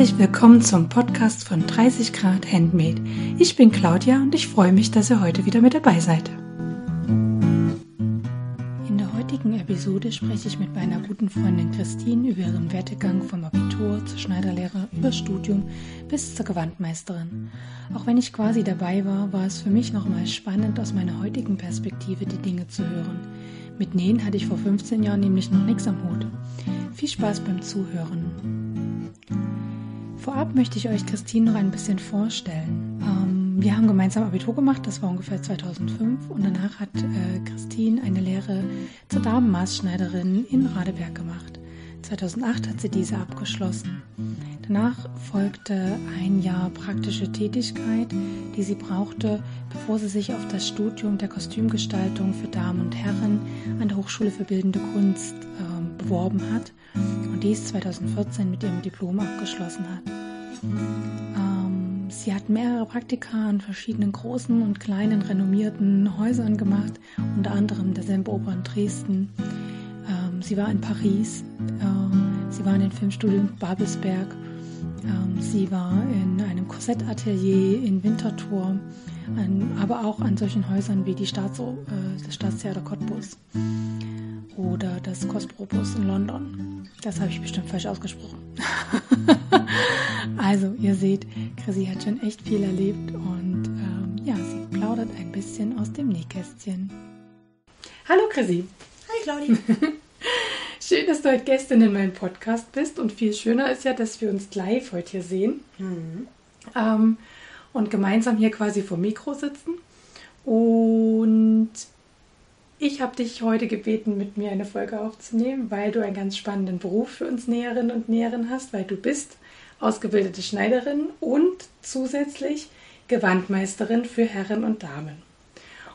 Herzlich willkommen zum Podcast von 30 Grad Handmade. Ich bin Claudia und ich freue mich, dass ihr heute wieder mit dabei seid. In der heutigen Episode spreche ich mit meiner guten Freundin Christine über ihren Werdegang vom Abitur zur Schneiderlehre über Studium bis zur Gewandmeisterin. Auch wenn ich quasi dabei war, war es für mich nochmal spannend, aus meiner heutigen Perspektive die Dinge zu hören. Mit Nähen hatte ich vor 15 Jahren nämlich noch nichts am Hut. Viel Spaß beim Zuhören. Vorab möchte ich euch Christine noch ein bisschen vorstellen. Ähm, wir haben gemeinsam Abitur gemacht, das war ungefähr 2005 und danach hat äh, Christine eine Lehre zur Damenmaßschneiderin in Radeberg gemacht. 2008 hat sie diese abgeschlossen. Danach folgte ein Jahr praktische Tätigkeit, die sie brauchte, bevor sie sich auf das Studium der Kostümgestaltung für Damen und Herren an der Hochschule für Bildende Kunst äh, beworben hat und dies 2014 mit ihrem Diplom abgeschlossen hat. Ähm, sie hat mehrere Praktika an verschiedenen großen und kleinen renommierten Häusern gemacht, unter anderem der Semperoper in Dresden. Ähm, sie war in Paris, äh, sie war in den Filmstudien Babelsberg, äh, sie war in einem Korsettatelier in Winterthur, an, aber auch an solchen Häusern wie die Staats, äh, das Staatstheater Cottbus oder das Kospropos in London. Das habe ich bestimmt falsch ausgesprochen. also, ihr seht, Chrissy hat schon echt viel erlebt und ähm, ja, sie plaudert ein bisschen aus dem Nähkästchen. Hallo Chrissy. Hi Claudi. Schön, dass du heute Gästin in meinem Podcast bist und viel schöner ist ja, dass wir uns live heute hier sehen mhm. ähm, und gemeinsam hier quasi vor Mikro sitzen. Und ich habe dich heute gebeten, mit mir eine Folge aufzunehmen, weil du einen ganz spannenden Beruf für uns Näherinnen und Näherinnen hast, weil du bist ausgebildete Schneiderin und zusätzlich Gewandmeisterin für Herren und Damen.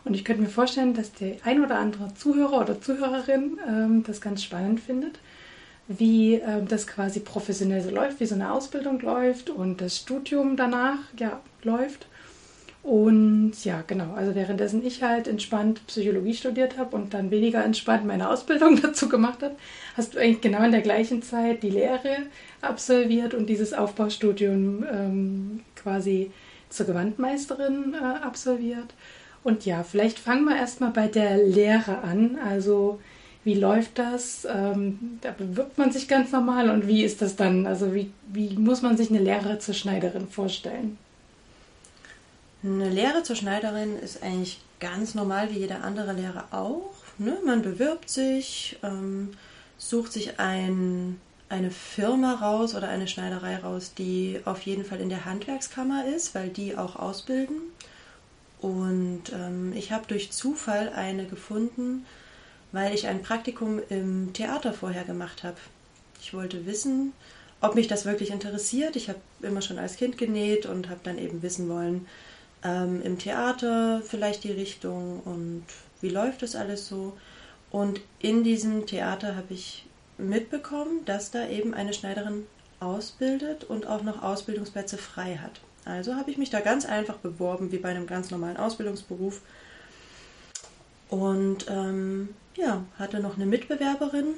Und ich könnte mir vorstellen, dass der ein oder andere Zuhörer oder Zuhörerin ähm, das ganz spannend findet, wie ähm, das quasi professionell so läuft, wie so eine Ausbildung läuft und das Studium danach ja läuft. Und ja, genau, also währenddessen ich halt entspannt Psychologie studiert habe und dann weniger entspannt meine Ausbildung dazu gemacht habe, hast du eigentlich genau in der gleichen Zeit die Lehre absolviert und dieses Aufbaustudium ähm, quasi zur Gewandmeisterin äh, absolviert. Und ja, vielleicht fangen wir erstmal bei der Lehre an. Also wie läuft das? Ähm, da bewirbt man sich ganz normal und wie ist das dann? Also wie, wie muss man sich eine Lehre zur Schneiderin vorstellen? Eine Lehre zur Schneiderin ist eigentlich ganz normal wie jede andere Lehre auch. Ne? Man bewirbt sich, ähm, sucht sich ein, eine Firma raus oder eine Schneiderei raus, die auf jeden Fall in der Handwerkskammer ist, weil die auch ausbilden. Und ähm, ich habe durch Zufall eine gefunden, weil ich ein Praktikum im Theater vorher gemacht habe. Ich wollte wissen, ob mich das wirklich interessiert. Ich habe immer schon als Kind genäht und habe dann eben wissen wollen, ähm, im Theater vielleicht die Richtung und wie läuft das alles so. Und in diesem Theater habe ich mitbekommen, dass da eben eine Schneiderin ausbildet und auch noch Ausbildungsplätze frei hat. Also habe ich mich da ganz einfach beworben, wie bei einem ganz normalen Ausbildungsberuf. Und ähm, ja, hatte noch eine Mitbewerberin.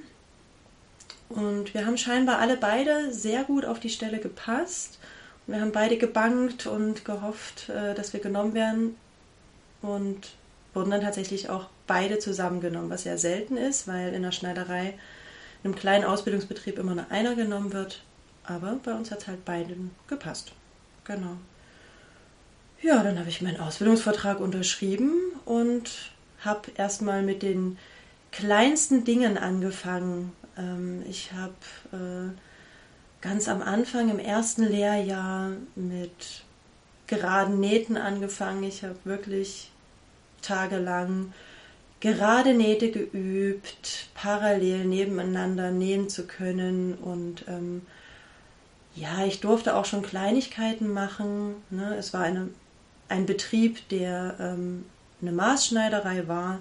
Und wir haben scheinbar alle beide sehr gut auf die Stelle gepasst. Wir haben beide gebangt und gehofft, äh, dass wir genommen werden und wurden dann tatsächlich auch beide zusammengenommen, was sehr selten ist, weil in der Schneiderei, in einem kleinen Ausbildungsbetrieb immer nur einer genommen wird. Aber bei uns hat es halt beiden gepasst. Genau. Ja, dann habe ich meinen Ausbildungsvertrag unterschrieben und habe erstmal mit den kleinsten Dingen angefangen. Ähm, ich habe äh, ganz am Anfang im ersten Lehrjahr mit geraden Nähten angefangen. Ich habe wirklich tagelang gerade Nähte geübt, parallel nebeneinander nähen zu können und ähm, ja, ich durfte auch schon Kleinigkeiten machen. Ne? Es war eine, ein Betrieb, der ähm, eine Maßschneiderei war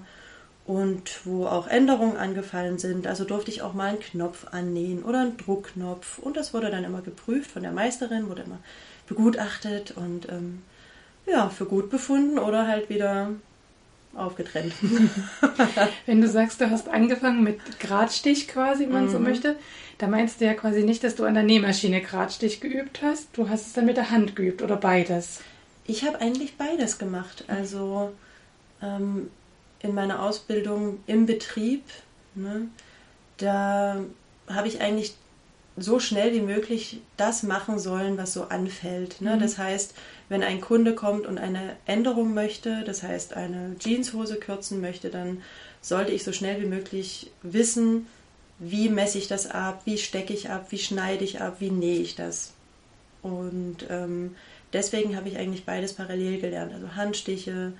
und wo auch Änderungen angefallen sind. Also durfte ich auch mal einen Knopf annähen oder einen Druckknopf und das wurde dann immer geprüft von der Meisterin, wurde immer begutachtet und ähm, ja, für gut befunden oder halt wieder aufgetrennt. Wenn du sagst, du hast angefangen mit Gradstich quasi, wenn man mhm. so möchte, da meinst du ja quasi nicht, dass du an der Nähmaschine Gradstich geübt hast. Du hast es dann mit der Hand geübt oder beides. Ich habe eigentlich beides gemacht. Also ähm, in meiner Ausbildung im Betrieb, ne, da habe ich eigentlich so schnell wie möglich das machen sollen, was so anfällt. Ne? Mhm. Das heißt, wenn ein Kunde kommt und eine Änderung möchte, das heißt eine Jeanshose kürzen möchte, dann sollte ich so schnell wie möglich wissen, wie messe ich das ab, wie stecke ich ab, wie schneide ich ab, wie nähe ich das. Und ähm, deswegen habe ich eigentlich beides parallel gelernt, also Handstiche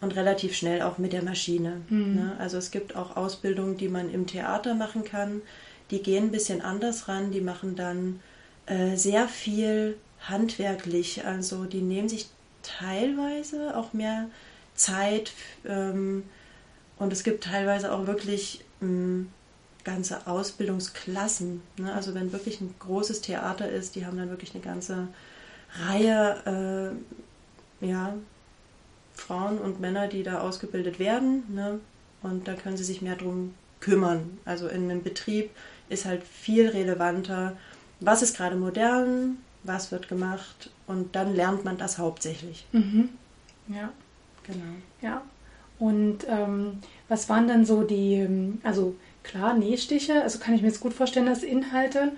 und relativ schnell auch mit der Maschine. Mhm. Ne? Also es gibt auch Ausbildungen, die man im Theater machen kann, die gehen ein bisschen anders ran, die machen dann äh, sehr viel handwerklich, also die nehmen sich teilweise auch mehr Zeit ähm, und es gibt teilweise auch wirklich ähm, ganze Ausbildungsklassen. Ne? Also wenn wirklich ein großes Theater ist, die haben dann wirklich eine ganze Reihe äh, ja, Frauen und Männer, die da ausgebildet werden. Ne? Und da können sie sich mehr drum kümmern. Also in einem Betrieb ist halt viel relevanter, was ist gerade modern, was wird gemacht und dann lernt man das hauptsächlich. Mhm. Ja. Genau. Ja. Und ähm, was waren dann so die, ähm, also klar, Nähstiche, also kann ich mir jetzt gut vorstellen, dass Inhalte,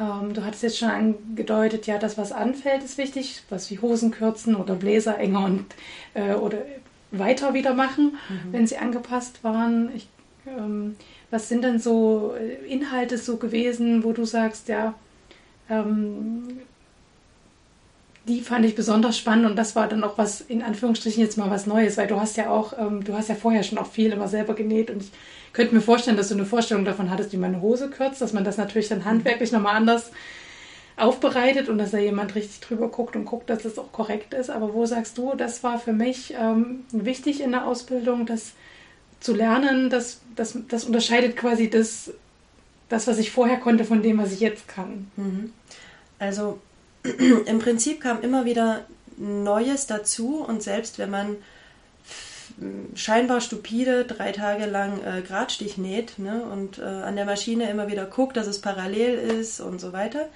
ähm, du hattest jetzt schon angedeutet, ja, das, was anfällt, ist wichtig, was wie Hosen kürzen oder Bläser enger und äh, oder weiter wieder machen, mhm. wenn sie angepasst waren. Ich, ähm, was sind denn so äh, Inhalte so gewesen, wo du sagst, ja, ähm, die fand ich besonders spannend und das war dann auch was, in Anführungsstrichen jetzt mal was Neues, weil du hast ja auch, ähm, du hast ja vorher schon auch viel immer selber genäht und ich könnte mir vorstellen, dass du eine Vorstellung davon hattest, wie man eine Hose kürzt, dass man das natürlich dann handwerklich nochmal anders aufbereitet und dass da jemand richtig drüber guckt und guckt, dass das auch korrekt ist. Aber wo sagst du, das war für mich ähm, wichtig in der Ausbildung, das zu lernen, das, das, das unterscheidet quasi das, das, was ich vorher konnte, von dem, was ich jetzt kann. Mhm. Also im Prinzip kam immer wieder Neues dazu und selbst wenn man scheinbar stupide drei Tage lang äh, Gradstich näht ne, und äh, an der Maschine immer wieder guckt, dass es parallel ist und so weiter,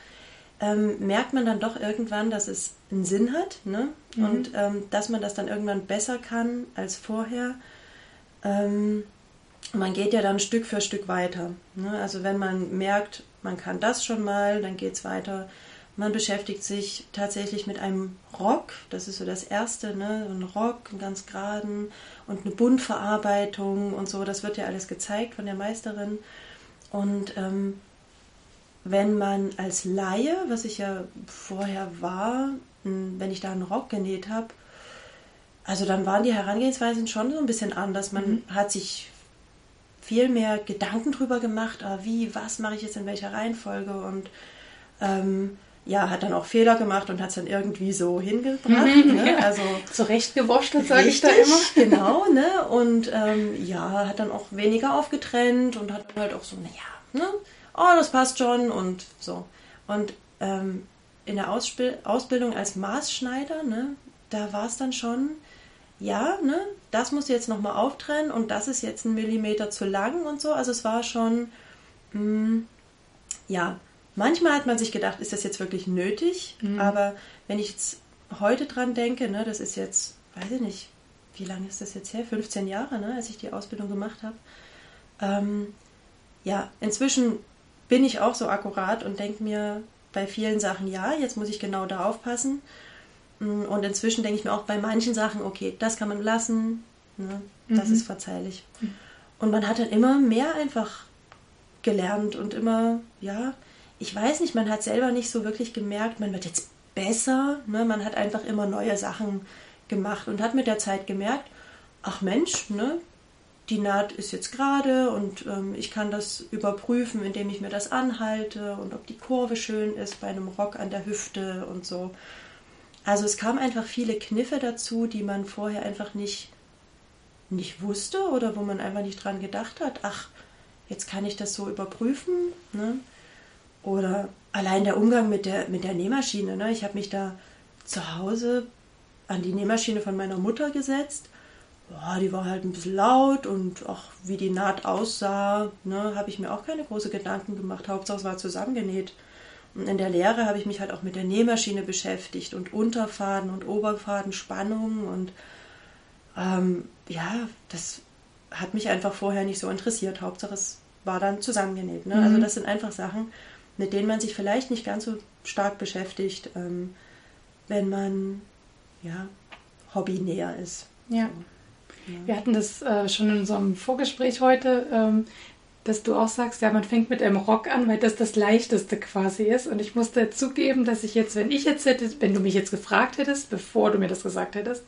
ähm, merkt man dann doch irgendwann, dass es einen Sinn hat ne? Mhm. und ähm, dass man das dann irgendwann besser kann als vorher. Ähm, man geht ja dann Stück für Stück weiter. Ne? Also wenn man merkt, man kann das schon mal, dann geht es weiter man beschäftigt sich tatsächlich mit einem Rock, das ist so das Erste, ne? ein Rock, einen ganz geraden und eine Buntverarbeitung und so, das wird ja alles gezeigt von der Meisterin. Und ähm, wenn man als Laie, was ich ja vorher war, wenn ich da einen Rock genäht habe, also dann waren die Herangehensweisen schon so ein bisschen anders. Man mhm. hat sich viel mehr Gedanken drüber gemacht, ah, wie, was mache ich jetzt in welcher Reihenfolge und ähm, ja, hat dann auch Fehler gemacht und hat es dann irgendwie so hingebracht. Mhm, ne? ja. Also zurechtgewurschtelt, sage ich da immer. Genau, ne? Und ähm, ja, hat dann auch weniger aufgetrennt und hat halt auch so, naja, ne? Oh, das passt schon und so. Und ähm, in der Ausspiel Ausbildung als Maßschneider, ne, da war es dann schon, ja, ne, das muss jetzt nochmal auftrennen und das ist jetzt ein Millimeter zu lang und so. Also es war schon, mh, mm, ja, Manchmal hat man sich gedacht, ist das jetzt wirklich nötig? Mhm. Aber wenn ich jetzt heute dran denke, ne, das ist jetzt, weiß ich nicht, wie lange ist das jetzt her? 15 Jahre, ne, als ich die Ausbildung gemacht habe. Ähm, ja, inzwischen bin ich auch so akkurat und denke mir bei vielen Sachen, ja, jetzt muss ich genau da aufpassen. Mm, und inzwischen denke ich mir auch bei manchen Sachen, okay, das kann man lassen, ne, das mhm. ist verzeihlich. Mhm. Und man hat dann immer mehr einfach gelernt und immer, ja, ich weiß nicht, man hat selber nicht so wirklich gemerkt, man wird jetzt besser. Ne? Man hat einfach immer neue Sachen gemacht und hat mit der Zeit gemerkt, ach Mensch, ne? die Naht ist jetzt gerade und ähm, ich kann das überprüfen, indem ich mir das anhalte und ob die Kurve schön ist bei einem Rock an der Hüfte und so. Also es kamen einfach viele Kniffe dazu, die man vorher einfach nicht, nicht wusste oder wo man einfach nicht dran gedacht hat, ach, jetzt kann ich das so überprüfen. Ne? Oder allein der Umgang mit der, mit der Nähmaschine. Ne? Ich habe mich da zu Hause an die Nähmaschine von meiner Mutter gesetzt boah, die war halt ein bisschen laut und auch wie die Naht aussah, ne, habe ich mir auch keine großen Gedanken gemacht. Hauptsache es war zusammengenäht. Und in der Lehre habe ich mich halt auch mit der Nähmaschine beschäftigt und Unterfaden und Oberfadenspannung und ähm, ja, das hat mich einfach vorher nicht so interessiert. Hauptsache es war dann zusammengenäht. Ne? Also mhm. Also das sind einfach Sachen, mit denen man sich vielleicht nicht ganz so stark beschäftigt, ähm, wenn man ja Hobbynäher ist. Ja. So, ja. Wir hatten das äh, schon in unserem Vorgespräch heute, ähm, dass du auch sagst, ja, man fängt mit einem Rock an, weil das das leichteste quasi ist. Und ich musste zugeben, dass ich jetzt, wenn ich jetzt hätte, wenn du mich jetzt gefragt hättest, bevor du mir das gesagt hättest,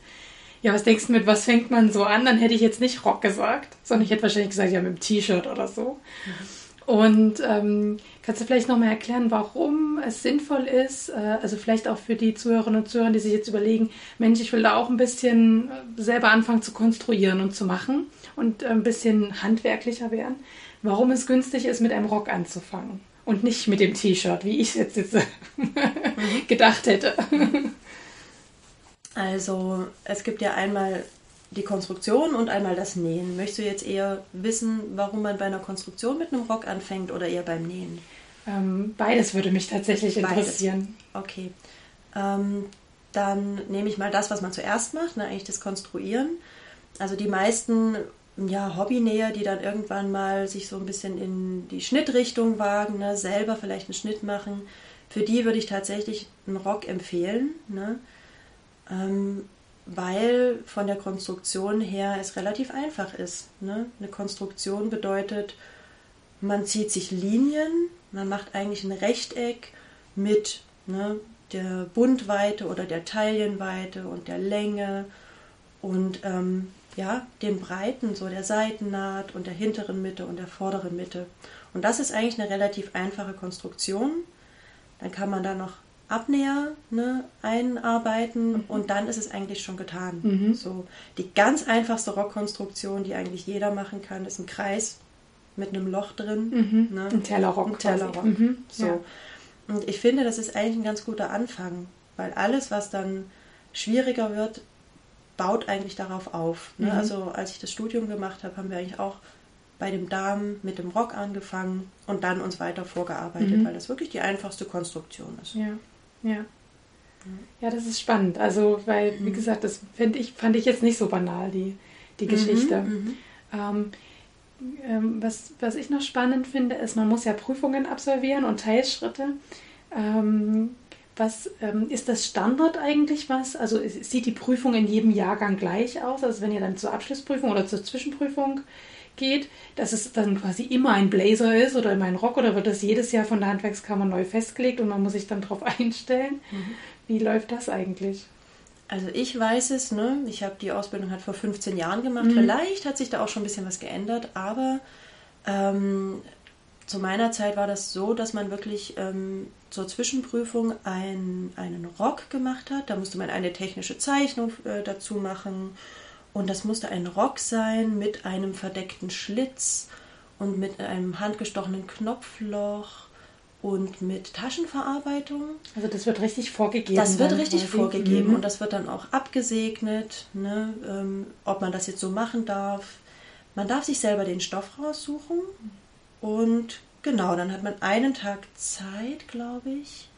ja, was denkst du mit, was fängt man so an? Dann hätte ich jetzt nicht Rock gesagt, sondern ich hätte wahrscheinlich gesagt, ja, mit dem T-Shirt oder so. Mhm. Und ähm, kannst du vielleicht nochmal erklären, warum es sinnvoll ist, äh, also vielleicht auch für die Zuhörerinnen und Zuhörer, die sich jetzt überlegen, Mensch, ich will da auch ein bisschen äh, selber anfangen zu konstruieren und zu machen und ein bisschen handwerklicher werden, warum es günstig ist, mit einem Rock anzufangen und nicht mit dem T-Shirt, wie ich es jetzt, jetzt mhm. gedacht hätte. Also es gibt ja einmal die Konstruktion und einmal das Nähen. Möchtest du jetzt eher wissen, warum man bei einer Konstruktion mit einem Rock anfängt oder eher beim Nähen? Ähm, beides würde mich tatsächlich interessieren. Beides. Okay. Ähm, dann nehme ich mal das, was man zuerst macht, ne, eigentlich das Konstruieren. Also die meisten ja, Hobbynäher, die dann irgendwann mal sich so ein bisschen in die Schnittrichtung wagen, ne, selber vielleicht einen Schnitt machen, für die würde ich tatsächlich einen Rock empfehlen. Ne? ähm, weil von der Konstruktion her es relativ einfach ist. Ne? Eine Konstruktion bedeutet, man zieht sich Linien, man macht eigentlich ein Rechteck mit ne, der Bundweite oder der Taillenweite und der Länge und ähm, ja, den Breiten, so der Seitennaht und der hinteren Mitte und der vorderen Mitte. Und das ist eigentlich eine relativ einfache Konstruktion. Dann kann man da noch Abnäher ne, einarbeiten mhm. und dann ist es eigentlich schon getan. Mhm. So, die ganz einfachste Rockkonstruktion, die eigentlich jeder machen kann, ist ein Kreis mit einem Loch drin. Mhm. Ne? Ein Tellerrock. Ein Tellerrock. Mhm. So. Ja. Und ich finde, das ist eigentlich ein ganz guter Anfang, weil alles, was dann schwieriger wird, baut eigentlich darauf auf. Ne? Mhm. Also als ich das Studium gemacht habe, haben wir eigentlich auch bei dem Darm mit dem Rock angefangen und dann uns weiter vorgearbeitet, mhm. weil das wirklich die einfachste Konstruktion ist. Ja. Ja. Ja, das ist spannend. Also, weil, wie mhm. gesagt, das fand ich, fand ich jetzt nicht so banal, die, die Geschichte. Mhm, mhm, ähm, ähm, was, was ich noch spannend finde, ist, man muss ja Prüfungen absolvieren und Teilschritte. Ähm, was ähm, ist das Standard eigentlich was? Also sieht die Prüfung in jedem Jahrgang gleich aus? Also wenn ihr dann zur Abschlussprüfung oder zur Zwischenprüfung geht, dass es dann quasi immer ein Blazer ist oder immer ein Rock oder wird das jedes Jahr von der Handwerkskammer neu festgelegt und man muss sich dann darauf einstellen? Mhm. Wie läuft das eigentlich? Also ich weiß es, ne? ich habe die Ausbildung halt vor 15 Jahren gemacht. Mhm. Vielleicht hat sich da auch schon ein bisschen was geändert, aber ähm, zu meiner Zeit war das so, dass man wirklich ähm, zur Zwischenprüfung ein, einen Rock gemacht hat. Da musste man eine technische Zeichnung äh, dazu machen und das musste ein Rock sein mit einem verdeckten Schlitz und mit einem handgestochenen Knopfloch und mit Taschenverarbeitung. Also das wird richtig vorgegeben. Das wird richtig vorgegeben mhm. und das wird dann auch abgesegnet, ne, ähm, ob man das jetzt so machen darf. Man darf sich selber den Stoff raussuchen und genau, dann hat man einen Tag Zeit, glaube ich,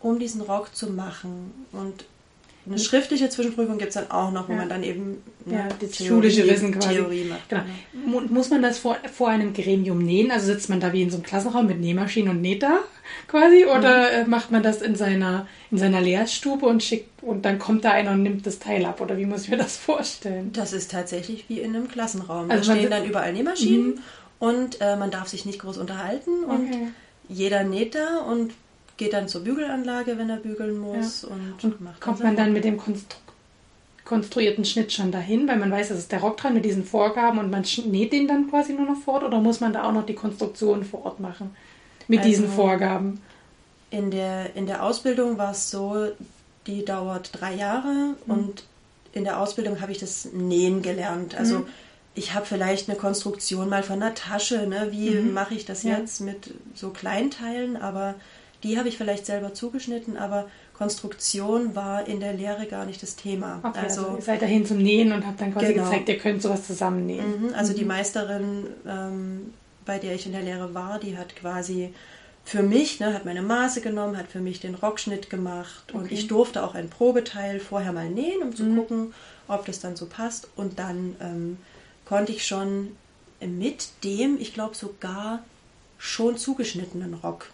um diesen Rock zu machen. Und eine schriftliche Zwischenprüfung gibt es dann auch noch, wo ja. man dann eben ne, ja, das Theorie, schulische Wissen quasi. Theorie macht. Genau. Muss man das vor, vor einem Gremium nähen? Also sitzt man da wie in so einem Klassenraum mit Nähmaschinen und näht da quasi? Oder mhm. macht man das in seiner, in seiner Lehrstube und schickt und dann kommt da einer und nimmt das Teil ab? Oder wie muss ich mir das vorstellen? Das ist tatsächlich wie in einem Klassenraum. Also da stehen dann überall Nähmaschinen mhm. und äh, man darf sich nicht groß unterhalten und okay. jeder näht da und geht dann zur Bügelanlage, wenn er bügeln muss. Ja. Und, und macht kommt man dann mit dem Konstru konstruierten Schnitt schon dahin, weil man weiß, es ist der Rock dran mit diesen Vorgaben und man näht den dann quasi nur noch fort oder muss man da auch noch die Konstruktion vor Ort machen mit also diesen Vorgaben? In der, in der Ausbildung war es so, die dauert drei Jahre mhm. und in der Ausbildung habe ich das Nähen gelernt. Also mhm. ich habe vielleicht eine Konstruktion mal von einer Tasche, ne? wie mhm. mache ich das ja. jetzt mit so Kleinteilen, aber die habe ich vielleicht selber zugeschnitten, aber Konstruktion war in der Lehre gar nicht das Thema. Okay, also, also ihr seid dahin zum Nähen und habt dann quasi genau. gezeigt, ihr könnt sowas zusammennähen. Mhm, also mhm. die Meisterin, ähm, bei der ich in der Lehre war, die hat quasi für mich, ne, hat meine Maße genommen, hat für mich den Rockschnitt gemacht okay. und ich durfte auch ein Probeteil vorher mal nähen, um zu mhm. gucken, ob das dann so passt. Und dann ähm, konnte ich schon mit dem, ich glaube sogar schon zugeschnittenen Rock,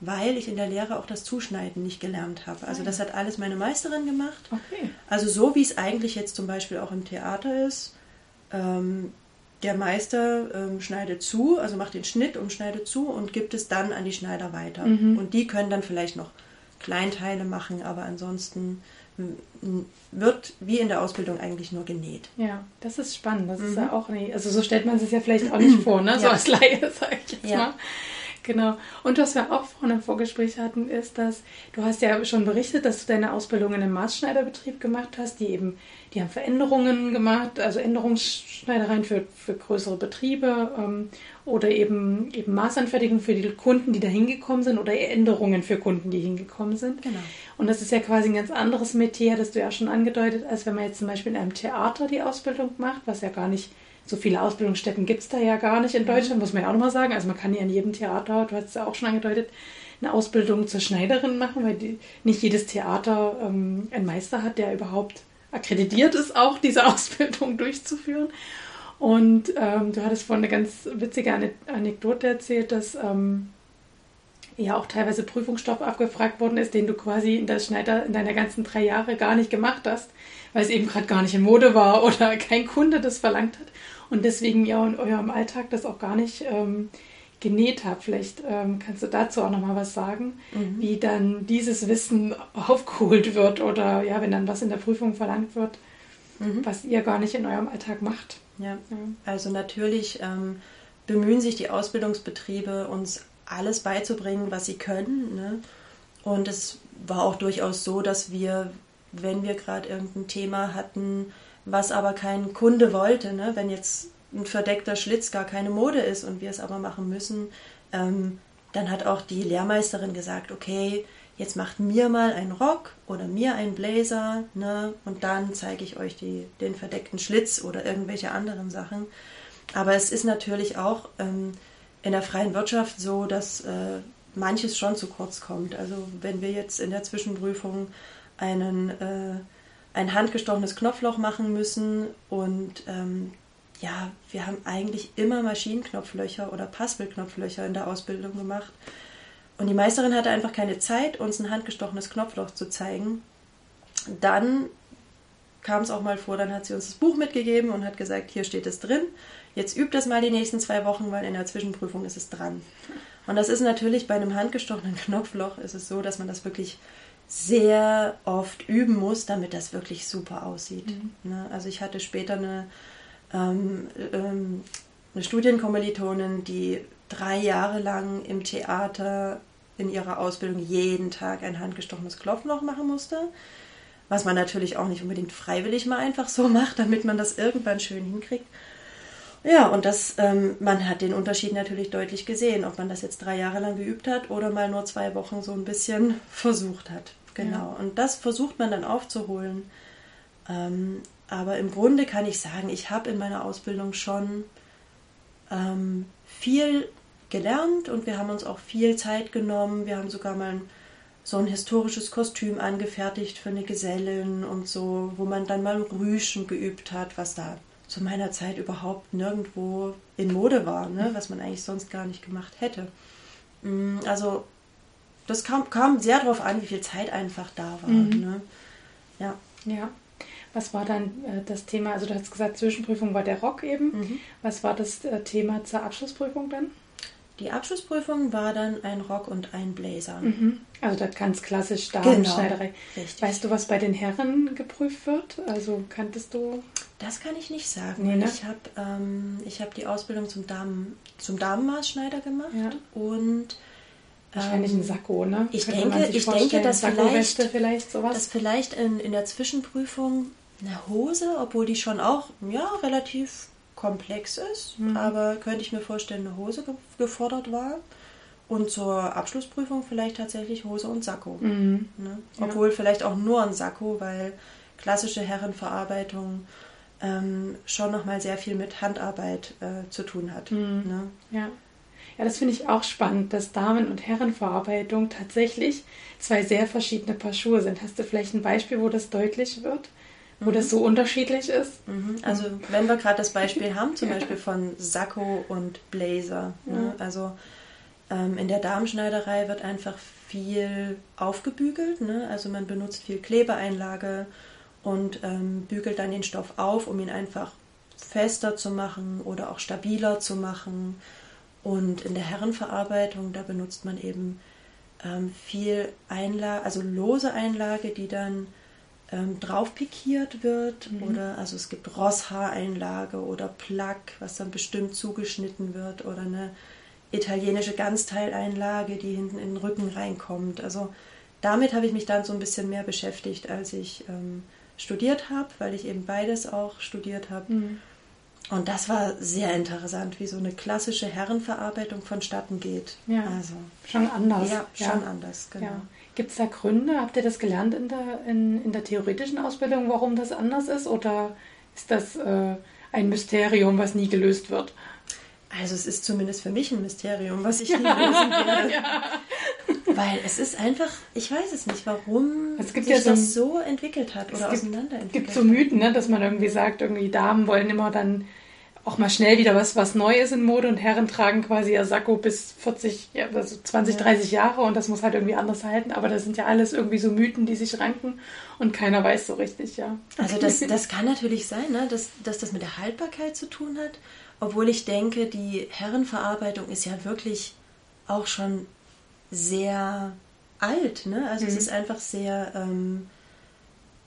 weil ich in der Lehre auch das Zuschneiden nicht gelernt habe. Also das hat alles meine Meisterin gemacht. Okay. Also so wie es eigentlich jetzt zum Beispiel auch im Theater ist. Ähm, der Meister ähm, schneidet zu, also macht den Schnitt und schneidet zu und gibt es dann an die Schneider weiter. Mhm. Und die können dann vielleicht noch Kleinteile machen, aber ansonsten wird wie in der Ausbildung eigentlich nur genäht. Ja, das ist spannend. Das mhm. ist ja auch nicht, also so stellt man sich ja vielleicht auch nicht vor, ne? So ja. als Laie, sag ich jetzt ja. mal. Genau. Und was wir auch vorhin im Vorgespräch hatten, ist, dass du hast ja schon berichtet, dass du deine Ausbildung in einem Maßschneiderbetrieb gemacht hast, die eben, die haben Veränderungen gemacht, also Änderungsschneidereien für, für größere Betriebe ähm, oder eben, eben Maßanfertigung für die Kunden, die da hingekommen sind oder Änderungen für Kunden, die hingekommen sind. Genau. Und das ist ja quasi ein ganz anderes Metier, das du ja schon angedeutet, als wenn man jetzt zum Beispiel in einem Theater die Ausbildung macht, was ja gar nicht so viele Ausbildungsstätten gibt es da ja gar nicht in Deutschland, muss man ja auch nochmal sagen. Also man kann ja in jedem Theater, du hast es ja auch schon angedeutet, eine Ausbildung zur Schneiderin machen, weil die, nicht jedes Theater ähm, einen Meister hat, der überhaupt akkreditiert ist, auch diese Ausbildung durchzuführen. Und ähm, du hattest vorhin eine ganz witzige Anekdote erzählt, dass ähm, ja auch teilweise Prüfungsstoff abgefragt worden ist, den du quasi in der Schneider in deiner ganzen drei Jahre gar nicht gemacht hast, weil es eben gerade gar nicht in Mode war oder kein Kunde das verlangt hat und deswegen ja in eurem Alltag das auch gar nicht ähm, genäht habt. Vielleicht ähm, kannst du dazu auch nochmal was sagen, mhm. wie dann dieses Wissen aufgeholt wird oder ja, wenn dann was in der Prüfung verlangt wird, mhm. was ihr gar nicht in eurem Alltag macht. Ja, ja. also natürlich ähm, bemühen sich die Ausbildungsbetriebe, uns alles beizubringen, was sie können. Ne? Und es war auch durchaus so, dass wir, wenn wir gerade irgendein Thema hatten, was aber kein Kunde wollte. Ne? Wenn jetzt ein verdeckter Schlitz gar keine Mode ist und wir es aber machen müssen, ähm, dann hat auch die Lehrmeisterin gesagt, okay, jetzt macht mir mal einen Rock oder mir einen Blazer, ne? Und dann zeige ich euch die, den verdeckten Schlitz oder irgendwelche anderen Sachen. Aber es ist natürlich auch ähm, in der freien Wirtschaft so, dass äh, manches schon zu kurz kommt. Also wenn wir jetzt in der Zwischenprüfung einen äh, ein handgestochenes Knopfloch machen müssen und ähm, ja, wir haben eigentlich immer Maschinenknopflöcher oder Paspelknopflöcher in der Ausbildung gemacht. Und die Meisterin hatte einfach keine Zeit, uns ein handgestochenes Knopfloch zu zeigen. Dann kam es auch mal vor, dann hat sie uns das Buch mitgegeben und hat gesagt, hier steht es drin. Jetzt übt das mal die nächsten zwei Wochen, weil in der Zwischenprüfung ist es dran. Und das ist natürlich bei einem handgestochenen Knopfloch ist es so, dass man das wirklich sehr oft üben muss, damit das wirklich super aussieht. Mhm. Ne? Also ich hatte später eine, ähm, ähm, eine Studienkommilitonin, die drei Jahre lang im Theater in ihrer Ausbildung jeden Tag ein handgestochenes Klopfloch machen musste. Was man natürlich auch nicht unbedingt freiwillig mal einfach so macht, damit man das irgendwann schön hinkriegt. Ja, und das, ähm, man hat den Unterschied natürlich deutlich gesehen, ob man das jetzt drei Jahre lang geübt hat oder mal nur zwei Wochen so ein bisschen versucht hat. Genau, ja. und das versucht man dann aufzuholen. Ähm, aber im Grunde kann ich sagen, ich habe in meiner Ausbildung schon ähm, viel gelernt und wir haben uns auch viel Zeit genommen. Wir haben sogar mal so ein historisches Kostüm angefertigt für eine Gesellin und so, wo man dann mal Rüschen geübt hat, was da zu meiner Zeit überhaupt nirgendwo in Mode war, ne? was man eigentlich sonst gar nicht gemacht hätte. Mm, also das kam, kam sehr darauf an, wie viel Zeit einfach da war. Mhm. Ne? Ja. Ja. Was war dann äh, das Thema? Also du hast gesagt, Zwischenprüfung war der Rock eben. Mhm. Was war das äh, Thema zur Abschlussprüfung dann? Die Abschlussprüfung war dann ein Rock und ein Blazer. Mhm. Also das ganz klassisch Damenschneiderei. Genau, weißt du, was bei den Herren geprüft wird? Also kanntest du? Das kann ich nicht sagen. Nee, ne? Ich habe ähm, hab die Ausbildung zum, Damen, zum Damenmaßschneider gemacht ja. und Wahrscheinlich ein Sakko, ne? Ich denke, ich denke, dass vielleicht, vielleicht sowas. dass vielleicht in, in der Zwischenprüfung eine Hose, obwohl die schon auch ja, relativ komplex ist, mhm. aber könnte ich mir vorstellen, eine Hose ge gefordert war. Und zur Abschlussprüfung vielleicht tatsächlich Hose und Sakko. Mhm. Ne? Obwohl ja. vielleicht auch nur ein Sakko, weil klassische Herrenverarbeitung ähm, schon nochmal sehr viel mit Handarbeit äh, zu tun hat. Mhm. Ne? Ja. Ja, das finde ich auch spannend, dass Damen- und Herrenverarbeitung tatsächlich zwei sehr verschiedene Paar Schuhe sind. Hast du vielleicht ein Beispiel, wo das deutlich wird? Wo mhm. das so unterschiedlich ist? Mhm. Also wenn wir gerade das Beispiel haben, zum ja. Beispiel von Sakko und Blazer. Ne? Ja. Ne? Also ähm, in der Damenschneiderei wird einfach viel aufgebügelt. Ne? Also man benutzt viel Klebeeinlage und ähm, bügelt dann den Stoff auf, um ihn einfach fester zu machen oder auch stabiler zu machen. Und in der Herrenverarbeitung, da benutzt man eben ähm, viel Einlage, also lose Einlage, die dann ähm, drauf pikiert wird. Mhm. Oder also es gibt Rosshaareinlage oder Plack, was dann bestimmt zugeschnitten wird. Oder eine italienische Ganzteileinlage, die hinten in den Rücken reinkommt. Also damit habe ich mich dann so ein bisschen mehr beschäftigt, als ich ähm, studiert habe, weil ich eben beides auch studiert habe. Mhm. Und das war sehr interessant, wie so eine klassische Herrenverarbeitung vonstatten geht. Ja, also schon anders. Ja, schon ja. anders, genau. Ja. Gibt es da Gründe? Habt ihr das gelernt in der, in, in der theoretischen Ausbildung, warum das anders ist? Oder ist das äh, ein Mysterium, was nie gelöst wird? Also es ist zumindest für mich ein Mysterium, was ich nie lösen werde. ja. Weil es ist einfach, ich weiß es nicht, warum es gibt sich ja so, das so entwickelt hat oder auseinanderentwickelt Es gibt so Mythen, ne, dass man irgendwie sagt, irgendwie Damen wollen immer dann auch mal schnell wieder was, was Neues in Mode und Herren tragen quasi ihr Sakko bis 40, ja, also 20, ja. 30 Jahre und das muss halt irgendwie anders halten. Aber das sind ja alles irgendwie so Mythen, die sich ranken und keiner weiß so richtig, ja. Also das, das kann natürlich sein, ne, dass, dass das mit der Haltbarkeit zu tun hat. Obwohl ich denke, die Herrenverarbeitung ist ja wirklich auch schon sehr alt. Ne? Also mhm. es ist einfach sehr, ähm,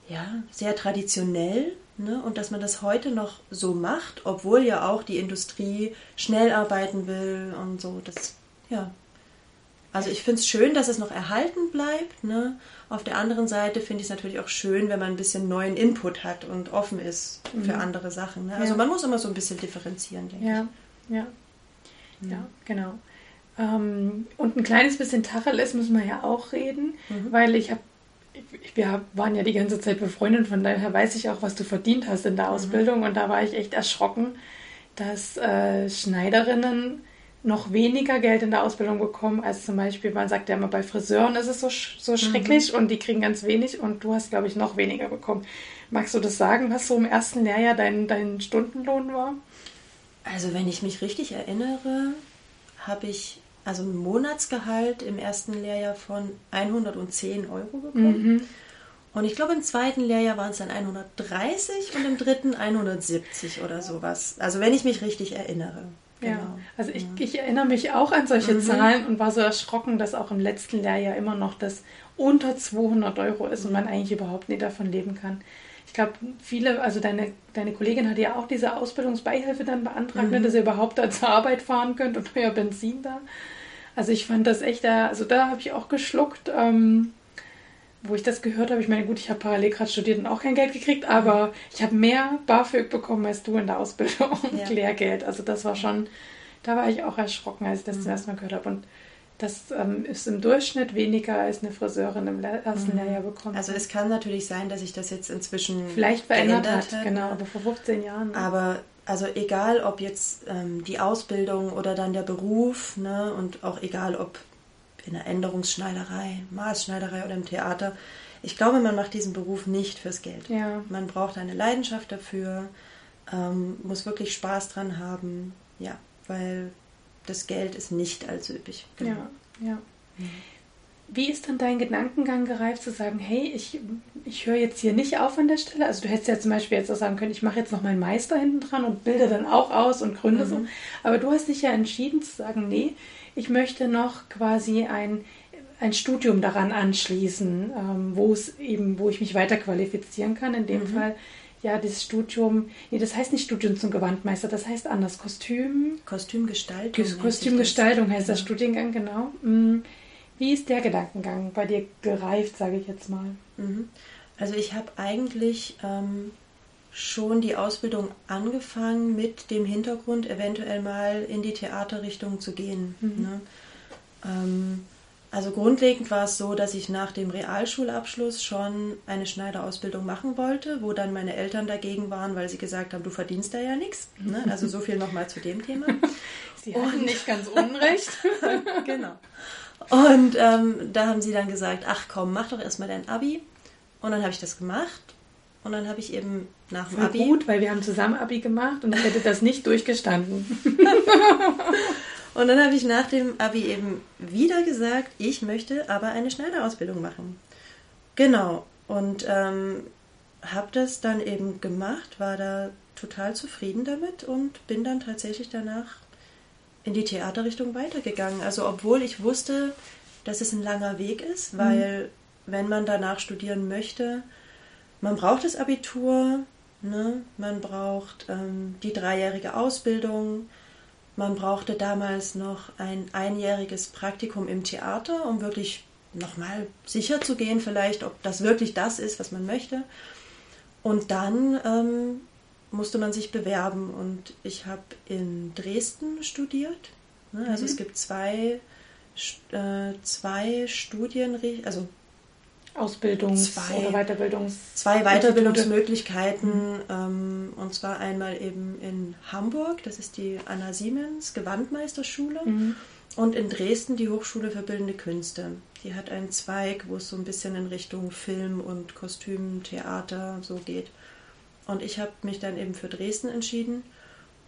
ja, sehr traditionell Ne? Und dass man das heute noch so macht, obwohl ja auch die Industrie schnell arbeiten will und so. Das, ja. Also ich finde es schön, dass es noch erhalten bleibt. Ne? Auf der anderen Seite finde ich es natürlich auch schön, wenn man ein bisschen neuen Input hat und offen ist für mhm. andere Sachen. Ne? Also ja. man muss immer so ein bisschen differenzieren, denke ja. ich. Ja, mhm. ja, genau. Ähm, und ein kleines bisschen Tacheles müssen wir ja auch reden, mhm. weil ich habe wir waren ja die ganze Zeit befreundet, von daher weiß ich auch, was du verdient hast in der mhm. Ausbildung. Und da war ich echt erschrocken, dass äh, Schneiderinnen noch weniger Geld in der Ausbildung bekommen, als zum Beispiel, man sagt ja immer, bei Friseuren ist es so, so mhm. schrecklich mhm. und die kriegen ganz wenig und du hast, glaube ich, noch weniger bekommen. Magst du das sagen, was so im ersten Lehrjahr dein, dein Stundenlohn war? Also, wenn ich mich richtig erinnere, habe ich also ein Monatsgehalt im ersten Lehrjahr von 110 Euro bekommen. Mhm. Und ich glaube, im zweiten Lehrjahr waren es dann 130 und im dritten 170 oder sowas. Also wenn ich mich richtig erinnere. Genau. Ja, also ich, ich, erinnere mich auch an solche mhm. Zahlen und war so erschrocken, dass auch im letzten Lehrjahr immer noch das unter 200 Euro ist und man eigentlich überhaupt nicht davon leben kann. Ich glaube, viele, also deine, deine Kollegin hat ja auch diese Ausbildungsbeihilfe dann beantragt, ne, mhm. dass ihr überhaupt da zur Arbeit fahren könnt und euer Benzin da. Also ich fand das echt, also da habe ich auch geschluckt, ähm, wo ich das gehört habe. Ich meine, gut, ich habe parallel gerade studiert und auch kein Geld gekriegt, aber ich habe mehr BAföG bekommen als du in der Ausbildung und ja. Lehrgeld. Also das war schon, da war ich auch erschrocken, als ich das mhm. zum ersten Mal gehört habe. Und das ähm, ist im Durchschnitt weniger als eine Friseurin im ersten mhm. Lehrjahr bekommt. Also es kann natürlich sein, dass sich das jetzt inzwischen vielleicht verändert hat, hat, genau, aber vor 15 Jahren. Aber also egal ob jetzt ähm, die Ausbildung oder dann der Beruf, ne, und auch egal ob in der Änderungsschneiderei, Maßschneiderei oder im Theater, ich glaube, man macht diesen Beruf nicht fürs Geld. Ja. Man braucht eine Leidenschaft dafür, ähm, muss wirklich Spaß dran haben, ja, weil das Geld ist nicht allzu üppig. Genau. Ja, ja. Wie ist dann dein Gedankengang gereift zu sagen, hey, ich, ich höre jetzt hier nicht auf an der Stelle? Also du hättest ja zum Beispiel jetzt auch sagen können, ich mache jetzt noch meinen Meister hinten dran und bilde dann auch aus und gründe mhm. so. Aber du hast dich ja entschieden zu sagen, nee, ich möchte noch quasi ein, ein Studium daran anschließen, ähm, wo es eben, wo ich mich weiter qualifizieren kann. In dem mhm. Fall ja, dieses Studium, nee, das heißt nicht Studium zum Gewandmeister, das heißt anders, Kostüm. Kostümgestaltung. Kostümgestaltung heißt das Studiengang, genau. Mhm. Wie ist der Gedankengang bei dir gereift, sage ich jetzt mal? Mhm. Also ich habe eigentlich ähm, schon die Ausbildung angefangen mit dem Hintergrund, eventuell mal in die Theaterrichtung zu gehen. Mhm. Ne? Ähm, also grundlegend war es so, dass ich nach dem Realschulabschluss schon eine Schneiderausbildung machen wollte, wo dann meine Eltern dagegen waren, weil sie gesagt haben, du verdienst da ja nichts. Ne? Also so viel nochmal zu dem Thema. Sie hatten nicht ganz unrecht. genau. Und ähm, da haben sie dann gesagt, ach komm, mach doch erstmal dein Abi. Und dann habe ich das gemacht. Und dann habe ich eben nach dem Voll Abi. gut, weil wir haben zusammen Abi gemacht und ich hätte das nicht durchgestanden. Und dann habe ich nach dem Abi eben wieder gesagt, ich möchte aber eine Schneiderausbildung machen. Genau. Und ähm, habe das dann eben gemacht, war da total zufrieden damit und bin dann tatsächlich danach in die Theaterrichtung weitergegangen. Also obwohl ich wusste, dass es ein langer Weg ist, weil wenn man danach studieren möchte, man braucht das Abitur, ne? man braucht ähm, die dreijährige Ausbildung, man brauchte damals noch ein einjähriges Praktikum im Theater, um wirklich nochmal sicher zu gehen, vielleicht, ob das wirklich das ist, was man möchte. Und dann ähm, musste man sich bewerben und ich habe in Dresden studiert. Ne? Also Mhm. es gibt zwei, äh, zwei Studien, also Ausbildungs- Zwei. oder Weiterbildungs... zwei Weiterbildungsmöglichkeiten. Ähm, und zwar einmal eben in Hamburg, das ist die Anna Siemens Gewandmeisterschule. Mhm. Und in Dresden die Hochschule für Bildende Künste. Die hat einen Zweig, wo es so ein bisschen in Richtung Film und Kostüm, Theater so geht. Und ich habe mich dann eben für Dresden entschieden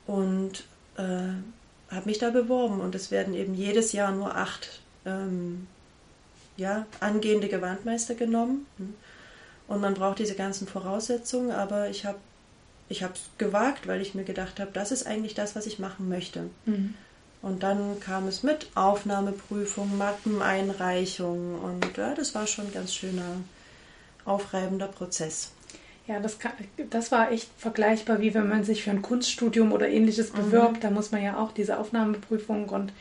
und äh, habe mich da beworben. Und es werden eben jedes Jahr nur acht ähm, ja, angehende Gewandmeister genommen. Und man braucht diese ganzen Voraussetzungen, aber ich habe ich es gewagt, weil ich mir gedacht habe, das ist eigentlich das, was ich machen möchte. Mhm. Und dann kam es mit Aufnahmeprüfung, Mappeneinreichung und ja, das war schon ein ganz schöner, aufreibender Prozess. Ja, das, kann, das war echt vergleichbar, wie wenn man sich für ein Kunststudium oder ähnliches Mhm. bewirbt. Da muss man ja auch diese Aufnahmeprüfung und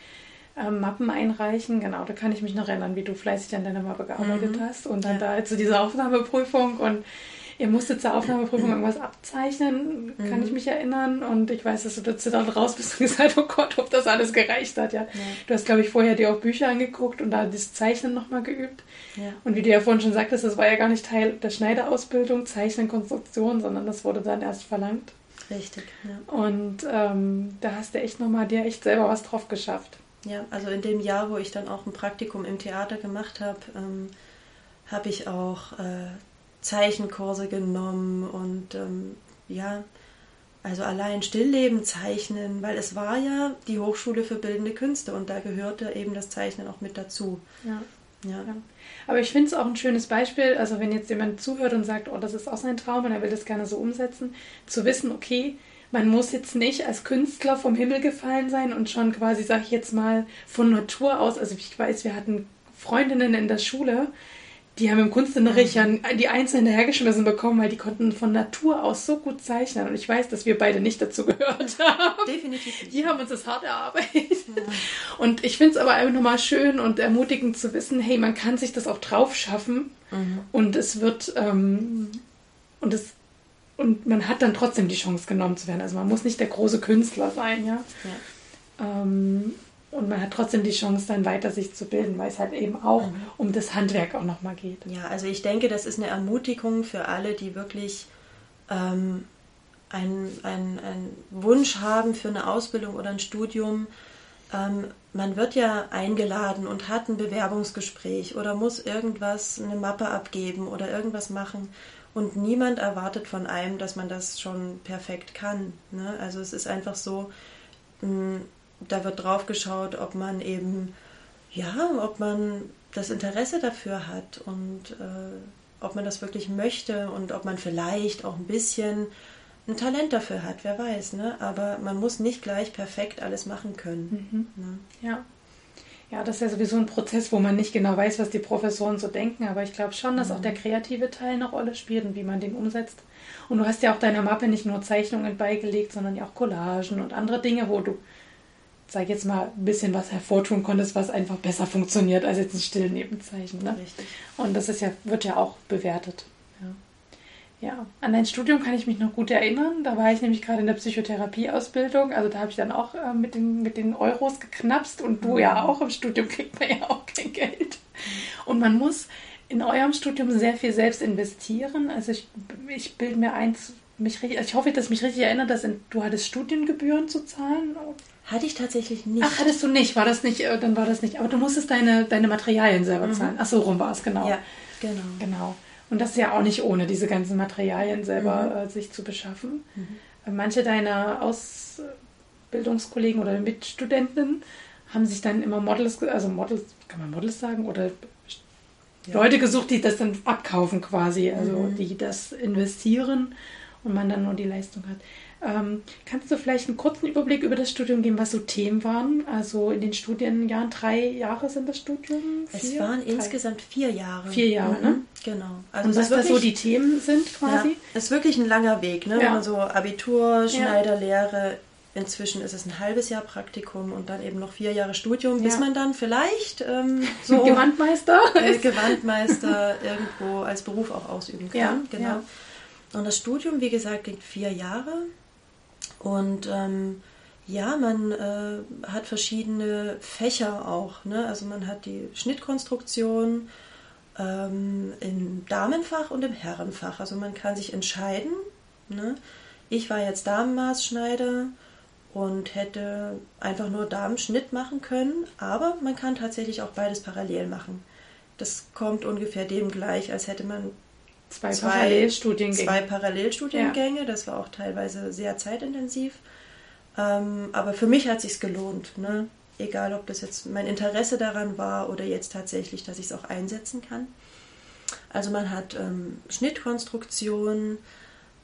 ähm, Mappen einreichen. Genau, da kann ich mich noch erinnern, wie du fleißig an deiner Mappe gearbeitet Mhm. hast. Und dann Ja. da zu dieser Aufnahmeprüfung und ihr musstet zur Aufnahmeprüfung irgendwas abzeichnen, kann Mhm. ich mich erinnern. Und ich weiß, dass du da zitternd raus bist und gesagt, oh Gott, ob das alles gereicht hat. Ja. Du hast, glaube ich, vorher dir auch Bücher angeguckt und da das Zeichnen nochmal geübt. Ja. Und wie du ja vorhin schon sagtest, das war ja gar nicht Teil der Schneiderausbildung, Zeichnen, Konstruktion, sondern das wurde dann erst verlangt. Richtig, ja. Und ähm, da hast du echt nochmal dir echt selber was drauf geschafft. Ja, also in dem Jahr, wo ich dann auch ein Praktikum im Theater gemacht habe, ähm, habe ich auch äh, Zeichenkurse genommen und ähm, ja, also allein Stillleben zeichnen, weil es war ja die Hochschule für bildende Künste und da gehörte eben das Zeichnen auch mit dazu. Ja. Ja, Ja. Aber ich finde es auch ein schönes Beispiel, also wenn jetzt jemand zuhört und sagt, oh, das ist auch sein Traum und er will das gerne so umsetzen, zu wissen, okay, man muss jetzt nicht als Künstler vom Himmel gefallen sein und schon quasi, sag ich jetzt mal, von Natur aus, also ich weiß, wir hatten Freundinnen in der Schule, die haben im Kunstunterricht ja die Einzelnen hergeschmissen bekommen, weil die konnten von Natur aus so gut zeichnen. Und ich weiß, dass wir beide nicht dazu gehört haben. definitiv nicht. Die haben uns das hart erarbeitet. Und ich finde es aber einfach nochmal schön und ermutigend zu wissen, hey, man kann sich das auch drauf schaffen Mhm. und es wird ähm, und es und man hat dann trotzdem die Chance genommen zu werden. Also man muss nicht der große Künstler sein, ja. Ja. Ähm, und man hat trotzdem die Chance, dann weiter sich zu bilden, weil es halt eben auch um das Handwerk auch nochmal geht. Ja, also ich denke, das ist eine Ermutigung für alle, die wirklich ähm, einen, einen, einen Wunsch haben für eine Ausbildung oder ein Studium. Ähm, man wird ja eingeladen und hat ein Bewerbungsgespräch oder muss irgendwas, eine Mappe abgeben oder irgendwas machen. Und niemand erwartet von einem, dass man das schon perfekt kann. Ne? Also es ist einfach so, mh, da wird drauf geschaut, ob man eben, ja, ob man das Interesse dafür hat und äh, ob man das wirklich möchte und ob man vielleicht auch ein bisschen ein Talent dafür hat, wer weiß, ne? Aber man muss nicht gleich perfekt alles machen können. Ne? Ja. Ja, das ist ja sowieso ein Prozess, wo man nicht genau weiß, was die Professoren so denken, aber ich glaube schon, dass auch der kreative Teil eine Rolle spielt und wie man den umsetzt. Und du hast ja auch deiner Mappe nicht nur Zeichnungen beigelegt, sondern ja auch Collagen und andere Dinge, wo du, sag jetzt mal, ein bisschen was hervortun konntest, was einfach besser funktioniert als jetzt ein stillen Nebenzeichen. Ne? Richtig. Und das ist ja, wird ja auch bewertet. Ja. An dein Studium kann ich mich noch gut erinnern. Da war ich nämlich gerade in der Psychotherapieausbildung. Also da habe ich dann auch äh, mit, den, mit den Euros geknapst und du ja mhm. auch. Im Studium kriegt man ja auch kein Geld. Und man muss in eurem Studium sehr viel selbst investieren. Also ich, ich bilde mir eins, mich, ich hoffe, dass ich mich richtig erinnere, dass in, du hattest Studiengebühren zu zahlen. Hatte ich tatsächlich nicht. Ach, hattest du nicht? War das nicht? Äh, dann war das nicht. Aber du musstest deine, deine Materialien selber mhm. zahlen. Ach so, rum war es, genau. Ja, genau. Genau. Und das ist ja auch nicht ohne, diese ganzen Materialien selber mhm. äh, sich zu beschaffen. Mhm. Manche deiner Ausbildungskollegen oder Mitstudenten haben sich dann immer Models, also Models, kann man Models sagen? Oder ja. Leute gesucht, die das dann abkaufen quasi, also mhm. die das investieren und man dann nur die Leistung hat. Ähm, kannst du vielleicht einen kurzen Überblick über das Studium geben, was so Themen waren? Also in den Studienjahren, drei Jahre sind das Studium? Vier? Es waren drei. insgesamt vier Jahre. Vier Jahre, mhm. ne? Genau. Also Und was da so die Themen sind quasi? Ja, es ist wirklich ein langer Weg, ne? Ja. Wenn man so Abitur, Schneiderlehre, Inzwischen ist es ein halbes Jahr Praktikum und dann eben noch vier Jahre Studium, bis ja. man dann vielleicht ähm, so Gewandmeister, äh, Gewandmeister irgendwo als Beruf auch ausüben kann. Ja, genau. Ja. Und das Studium, wie gesagt, geht vier Jahre. Und ähm, ja, man äh, hat verschiedene Fächer auch. Ne? Also man hat die Schnittkonstruktion ähm, im Damenfach und im Herrenfach. Also man kann sich entscheiden. Ne? Ich war jetzt Damenmaßschneider und hätte einfach nur Damenschnitt machen können, aber man kann tatsächlich auch beides parallel machen. Das kommt ungefähr dem gleich, als hätte man zwei, zwei Parallelstudiengänge. Zwei Parallelstudiengänge, ja. das war auch teilweise sehr zeitintensiv. Ähm, aber für mich hat es sich gelohnt, ne? egal ob das jetzt mein Interesse daran war oder jetzt tatsächlich, dass ich es auch einsetzen kann. Also man hat ähm, Schnittkonstruktion,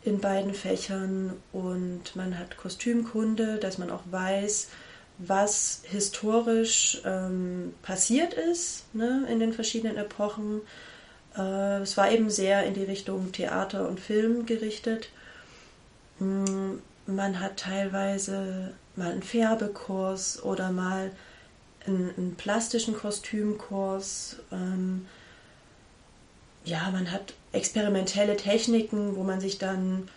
in beiden Fächern und man hat Kostümkunde, dass man auch weiß, was historisch ähm, passiert ist ne, in den verschiedenen Epochen. Äh, es war eben sehr in die Richtung Theater und Film gerichtet. Mm, man hat teilweise mal einen Färbekurs oder mal einen, einen plastischen Kostümkurs. Ähm, ja, man hat experimentelle Techniken, wo man sich dann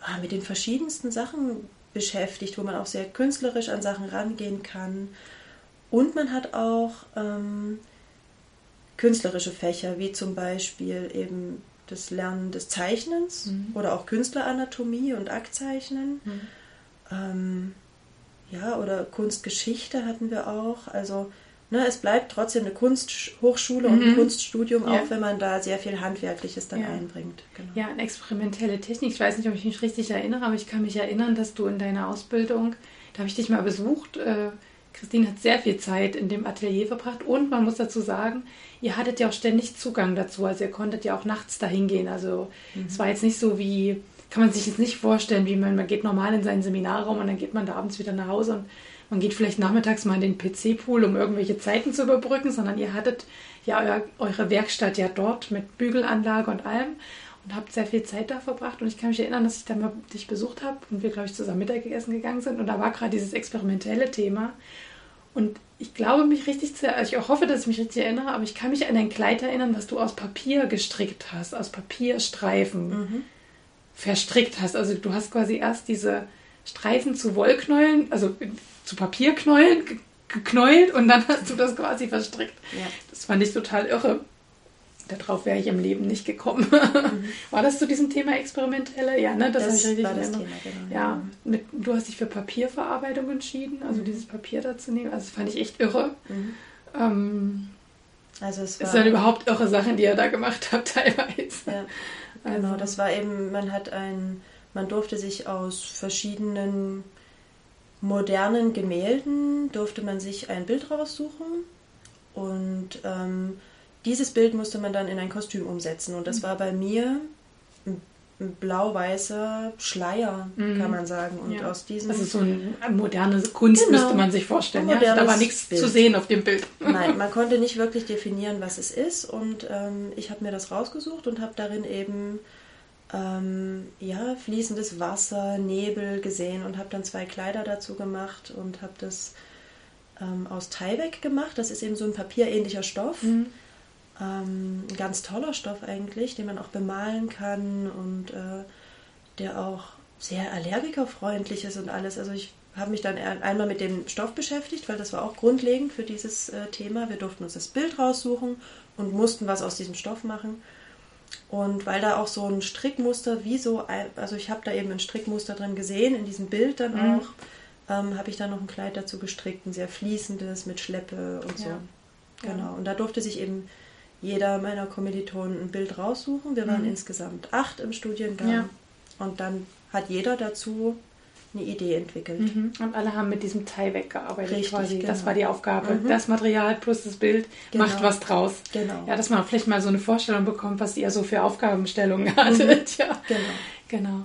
ah, mit den verschiedensten Sachen beschäftigt, wo man auch sehr künstlerisch an Sachen rangehen kann. Und man hat auch ähm, künstlerische Fächer, wie zum Beispiel eben das Lernen des Zeichnens mhm. oder auch Künstleranatomie und Aktzeichnen. Mhm. Ähm, ja, oder Kunstgeschichte hatten wir auch. Also Ne, es bleibt trotzdem eine Kunsthochschule und ein mhm. Kunststudium, ja. auch wenn man da sehr viel Handwerkliches dann ja. einbringt. Genau. Ja, eine experimentelle Technik. Ich weiß nicht, ob ich mich richtig erinnere, aber ich kann mich erinnern, dass du in deiner Ausbildung, da habe ich dich mal besucht, äh, Christine hat sehr viel Zeit in dem Atelier verbracht und man muss dazu sagen, ihr hattet ja auch ständig Zugang dazu, also ihr konntet ja auch nachts dahin gehen. Also mhm. es war jetzt nicht so wie, kann man sich jetzt nicht vorstellen, wie man, man geht normal in seinen Seminarraum und dann geht man da abends wieder nach Hause und man geht vielleicht nachmittags mal in den PC-Pool, um irgendwelche Zeiten zu überbrücken, sondern ihr hattet ja euer, eure Werkstatt ja dort mit Bügelanlage und allem und habt sehr viel Zeit da verbracht. Und ich kann mich erinnern, dass ich da mal dich besucht habe und wir, glaube ich, zusammen Mittagessen gegangen sind. Und da war gerade dieses experimentelle Thema. Und ich glaube, mich richtig zu, also ich hoffe, dass ich mich richtig erinnere, aber ich kann mich an ein Kleid erinnern, was du aus Papier gestrickt hast, aus Papierstreifen mhm. verstrickt hast. Also du hast quasi erst diese Streifen zu Wollknäulen, also zu Papierknäulen geknäult und dann hast du das quasi verstrickt. Ja. Das fand ich total irre. Darauf wäre ich im Leben nicht gekommen. Mhm. War das zu diesem Thema experimentelle? Ja, ne? Das, das ich richtig war das Thema, genau. Ja, mit, du hast dich für Papierverarbeitung entschieden, also mhm. dieses Papier da zu nehmen. Also das fand ich echt irre. Mhm. Ähm, also es war, sind überhaupt irre Sachen, die ihr da gemacht habt teilweise. Ja, genau. Also. Das war eben, man hat ein, man durfte sich aus verschiedenen modernen Gemälden durfte man sich ein Bild raussuchen und ähm, dieses Bild musste man dann in ein Kostüm umsetzen. Und das mhm. war bei mir ein blau-weißer Schleier, mhm. kann man sagen. Und ja. aus diesem. Also so eine moderne Kunst genau. müsste man sich vorstellen. Ja? Da war nichts Bild. zu sehen auf dem Bild. Nein, man konnte nicht wirklich definieren, was es ist. Und ähm, ich habe mir das rausgesucht und habe darin eben ähm, ja, fließendes Wasser, Nebel gesehen und habe dann zwei Kleider dazu gemacht und habe das ähm, aus Tyvek gemacht. Das ist eben so ein papierähnlicher Stoff. Mhm. Ähm, ein ganz toller Stoff eigentlich, den man auch bemalen kann und äh, der auch sehr allergikerfreundlich ist und alles. Also ich habe mich dann einmal mit dem Stoff beschäftigt, weil das war auch grundlegend für dieses äh, Thema. Wir durften uns das Bild raussuchen und mussten was aus diesem Stoff machen. Und weil da auch so ein Strickmuster, wie so, also ich habe da eben ein Strickmuster drin gesehen, in diesem Bild dann mhm. auch, ähm, habe ich dann noch ein Kleid dazu gestrickt, ein sehr fließendes mit Schleppe und so. Ja. Genau. Und da durfte sich eben jeder meiner Kommilitonen ein Bild raussuchen. Wir waren mhm. insgesamt acht im Studiengang. Ja. Und dann hat jeder dazu eine Idee entwickelt. Mhm. Und alle haben mit diesem Teil weggearbeitet Richtig, quasi. Genau. Das war die Aufgabe. Mhm. Das Material plus das Bild genau. macht was draus. Genau. Ja, dass man vielleicht mal so eine Vorstellung bekommt, was ihr so für Aufgabenstellungen mhm. hattet. Ja. Genau. Genau.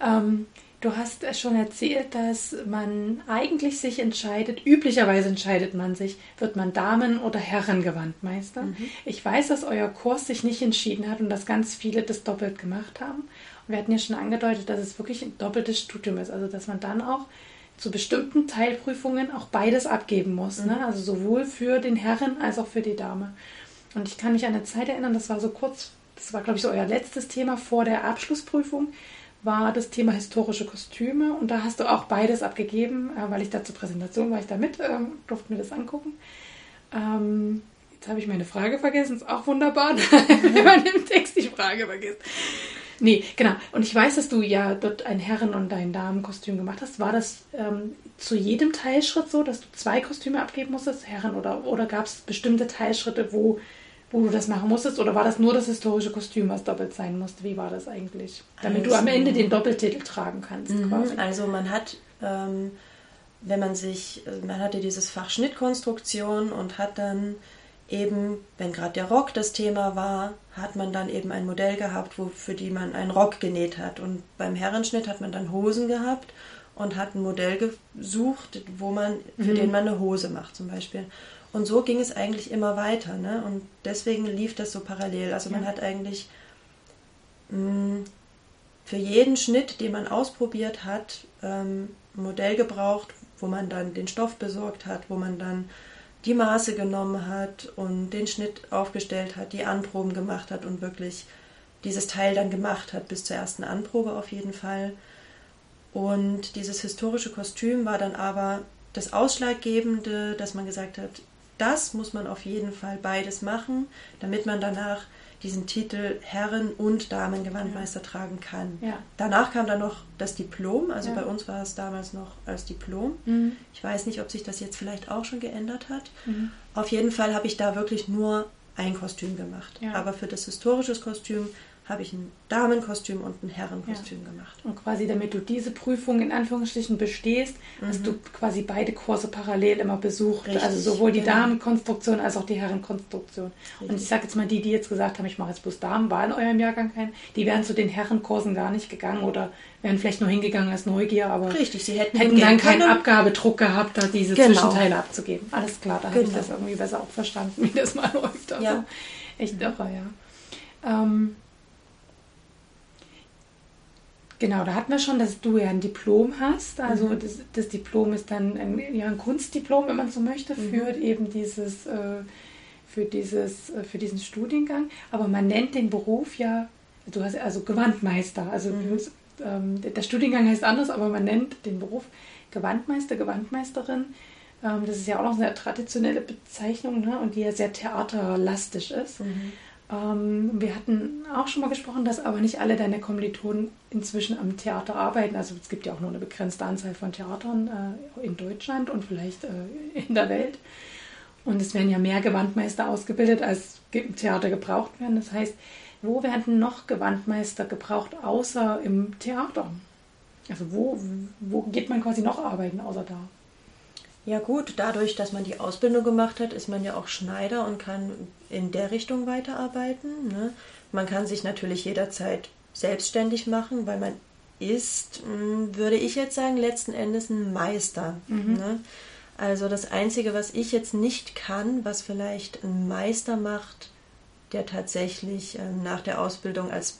Ähm, Du hast schon erzählt, dass man eigentlich sich entscheidet, üblicherweise entscheidet man sich, wird man Damen- oder Herrengewandmeister. Mhm. Ich weiß, dass euer Kurs sich nicht entschieden hat und dass ganz viele das doppelt gemacht haben. Und wir hatten ja schon angedeutet, dass es wirklich ein doppeltes Studium ist, also dass man dann auch zu bestimmten Teilprüfungen auch beides abgeben muss. Ne? Mhm. Ne? Also sowohl für den Herren als auch für die Dame. Und ich kann mich an eine Zeit erinnern, das war so kurz, das war glaube ich so euer letztes Thema vor der Abschlussprüfung war das Thema historische Kostüme und da hast du auch beides abgegeben, äh, weil ich da zur Präsentation war ich da mit, ähm, durfte mir das angucken. Ähm, jetzt habe ich meine Frage vergessen, ist auch wunderbar, wenn man im Text die Frage vergisst. Nee, genau. Und ich weiß, dass du ja dort ein Herren- und ein Damenkostüm gemacht hast. War das ähm, zu jedem Teilschritt so, dass du zwei Kostüme abgeben musstest, Herren, oder, oder gab es bestimmte Teilschritte, wo wo du das machen musstest? Oder war das nur das historische Kostüm, was doppelt sein musste? Wie war das eigentlich? Damit also, du am also, Ende den Doppeltitel tragen kannst. Mhm, also man hat, ähm, wenn man sich, man hatte dieses Fach Schnittkonstruktion und hat dann eben, wenn gerade der Rock das Thema war, hat man dann eben ein Modell gehabt, wo, für die man einen Rock genäht hat. Und beim Herrenschnitt hat man dann Hosen gehabt und hat ein Modell gesucht, wo man, für mhm. den man eine Hose macht zum Beispiel. Und so ging es eigentlich immer weiter. Ne? Und deswegen lief das so parallel. Also man hat eigentlich mh, mm, für jeden Schnitt, den man ausprobiert hat, ähm, ein Modell gebraucht, wo man dann den Stoff besorgt hat, wo man dann die Maße genommen hat und den Schnitt aufgestellt hat, die Anproben gemacht hat und wirklich dieses Teil dann gemacht hat, bis zur ersten Anprobe auf jeden Fall. Und dieses historische Kostüm war dann aber das Ausschlaggebende, dass man gesagt hat, das muss man auf jeden Fall beides machen, damit man danach diesen Titel Herren- und Damengewandmeister ja. tragen kann. Ja. Danach kam dann noch das Diplom, also ja. bei uns war es damals noch als Diplom. Mhm. Ich weiß nicht, ob sich das jetzt vielleicht auch schon geändert hat. Mhm. Auf jeden Fall habe ich da wirklich nur ein Kostüm gemacht. Aber für das historische Kostüm habe ich ein Damenkostüm und ein Herrenkostüm ja. gemacht. Und quasi damit du diese Prüfung in Anführungsstrichen bestehst, mhm. hast du quasi beide Kurse parallel immer besucht. Richtig, also sowohl die genau. Damenkonstruktion als auch die Herrenkonstruktion. Richtig. Und ich sage jetzt mal, die, die jetzt gesagt haben, ich mache jetzt bloß Damen, war in eurem Jahrgang kein, die wären zu den Herrenkursen gar nicht gegangen oder wären vielleicht nur hingegangen als Neugier, aber Richtig, sie hätten, hätten dann keinen Abgabedruck gehabt, da diese genau. Zwischenteile abzugeben. Alles klar, da genau. habe ich das irgendwie besser auch verstanden, wie das mal läuft. Also ja. echt irre, ja. Ähm, Genau, da hatten wir schon, dass du ja ein Diplom hast. Also mhm. das, das, Diplom ist dann ein, ja, ein Kunstdiplom, wenn man so möchte, mhm. für eben dieses, äh, für dieses, äh, für diesen Studiengang. Aber man nennt den Beruf ja, du hast also Gewandmeister. Also mhm. ähm, der Studiengang heißt anders, aber man nennt den Beruf Gewandmeister, Gewandmeisterin. Ähm, das ist ja auch noch eine traditionelle Bezeichnung ne? und die ja sehr theaterlastig ist. Ähm, wir hatten auch schon mal gesprochen, dass aber nicht alle deine Kommilitonen inzwischen am Theater arbeiten. Also es gibt ja auch nur eine begrenzte Anzahl von Theatern äh, in Deutschland und vielleicht äh, in der Welt. Und es werden ja mehr Gewandmeister ausgebildet, als im Theater gebraucht werden. Das heißt, wo werden noch Gewandmeister gebraucht, außer im Theater? Also wo, wo geht man quasi noch arbeiten, außer da? Ja gut, dadurch, dass man die Ausbildung gemacht hat, ist man ja auch Schneider und kann in der Richtung weiterarbeiten. Ne? Man kann sich natürlich jederzeit selbstständig machen, weil man ist, hm, würde ich jetzt sagen, letzten Endes ein Meister. Mhm. Ne? Also das Einzige, was ich jetzt nicht kann, was vielleicht ein Meister macht, der tatsächlich ähm, nach der Ausbildung als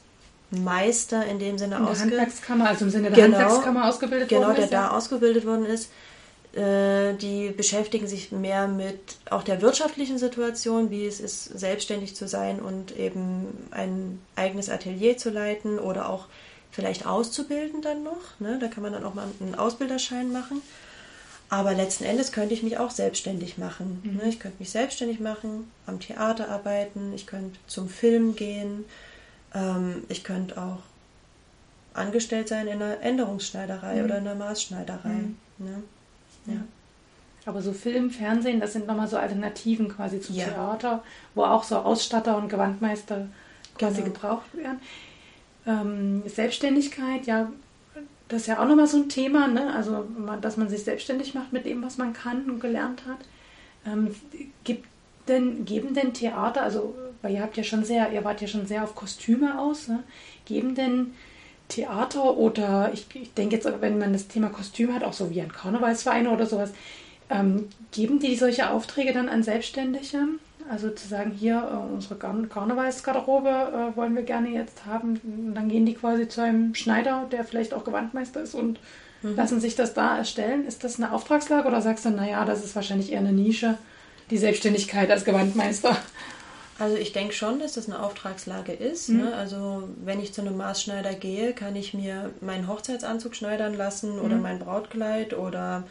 Meister in dem Sinne in der Handwerkskammer, also im Sinne der genau, Handwerkskammer ausgebildet genau, worden ist. Genau, der da ausgebildet worden ist, die beschäftigen sich mehr mit auch der wirtschaftlichen Situation, wie es ist, selbstständig zu sein und eben ein eigenes Atelier zu leiten oder auch vielleicht auszubilden dann noch. Ne? Da kann man dann auch mal einen Ausbilderschein machen. Aber letzten Endes könnte ich mich auch selbstständig machen. Mhm. Ne? Ich könnte mich selbstständig machen, am Theater arbeiten, ich könnte zum Film gehen, ähm, ich könnte auch angestellt sein in einer Änderungsschneiderei mhm. oder in einer Maßschneiderei. Mhm. Ne? Ja. Aber so Film, Fernsehen, das sind nochmal so Alternativen quasi zum ja. Theater, wo auch so Ausstatter und Gewandmeister quasi genau. gebraucht werden. Ähm, Selbstständigkeit, ja, das ist ja auch nochmal so ein Thema, ne? also dass man sich selbstständig macht mit dem, was man kann und gelernt hat. Ähm, gibt denn, geben denn Theater, also weil ihr habt ja schon sehr, ihr wart ja schon sehr auf Kostüme aus, ne? geben denn Theater oder ich, ich denke jetzt, wenn man das Thema Kostüm hat, auch so wie ein Karnevalsverein oder sowas, ähm, geben die solche Aufträge dann an Selbstständige? Also zu sagen, hier, äh, unsere Karnevalsgarderobe äh, wollen wir gerne jetzt haben. Und dann gehen die quasi zu einem Schneider, der vielleicht auch Gewandmeister ist und mhm. lassen sich das da erstellen. Ist das eine Auftragslage oder sagst du, naja, das ist wahrscheinlich eher eine Nische, die Selbstständigkeit als Gewandmeister? Also ich denke schon, dass das eine Auftragslage ist. Mhm. Ne? Also wenn ich zu einem Maßschneider gehe, kann ich mir meinen Hochzeitsanzug schneidern lassen oder mhm. mein Brautkleid oder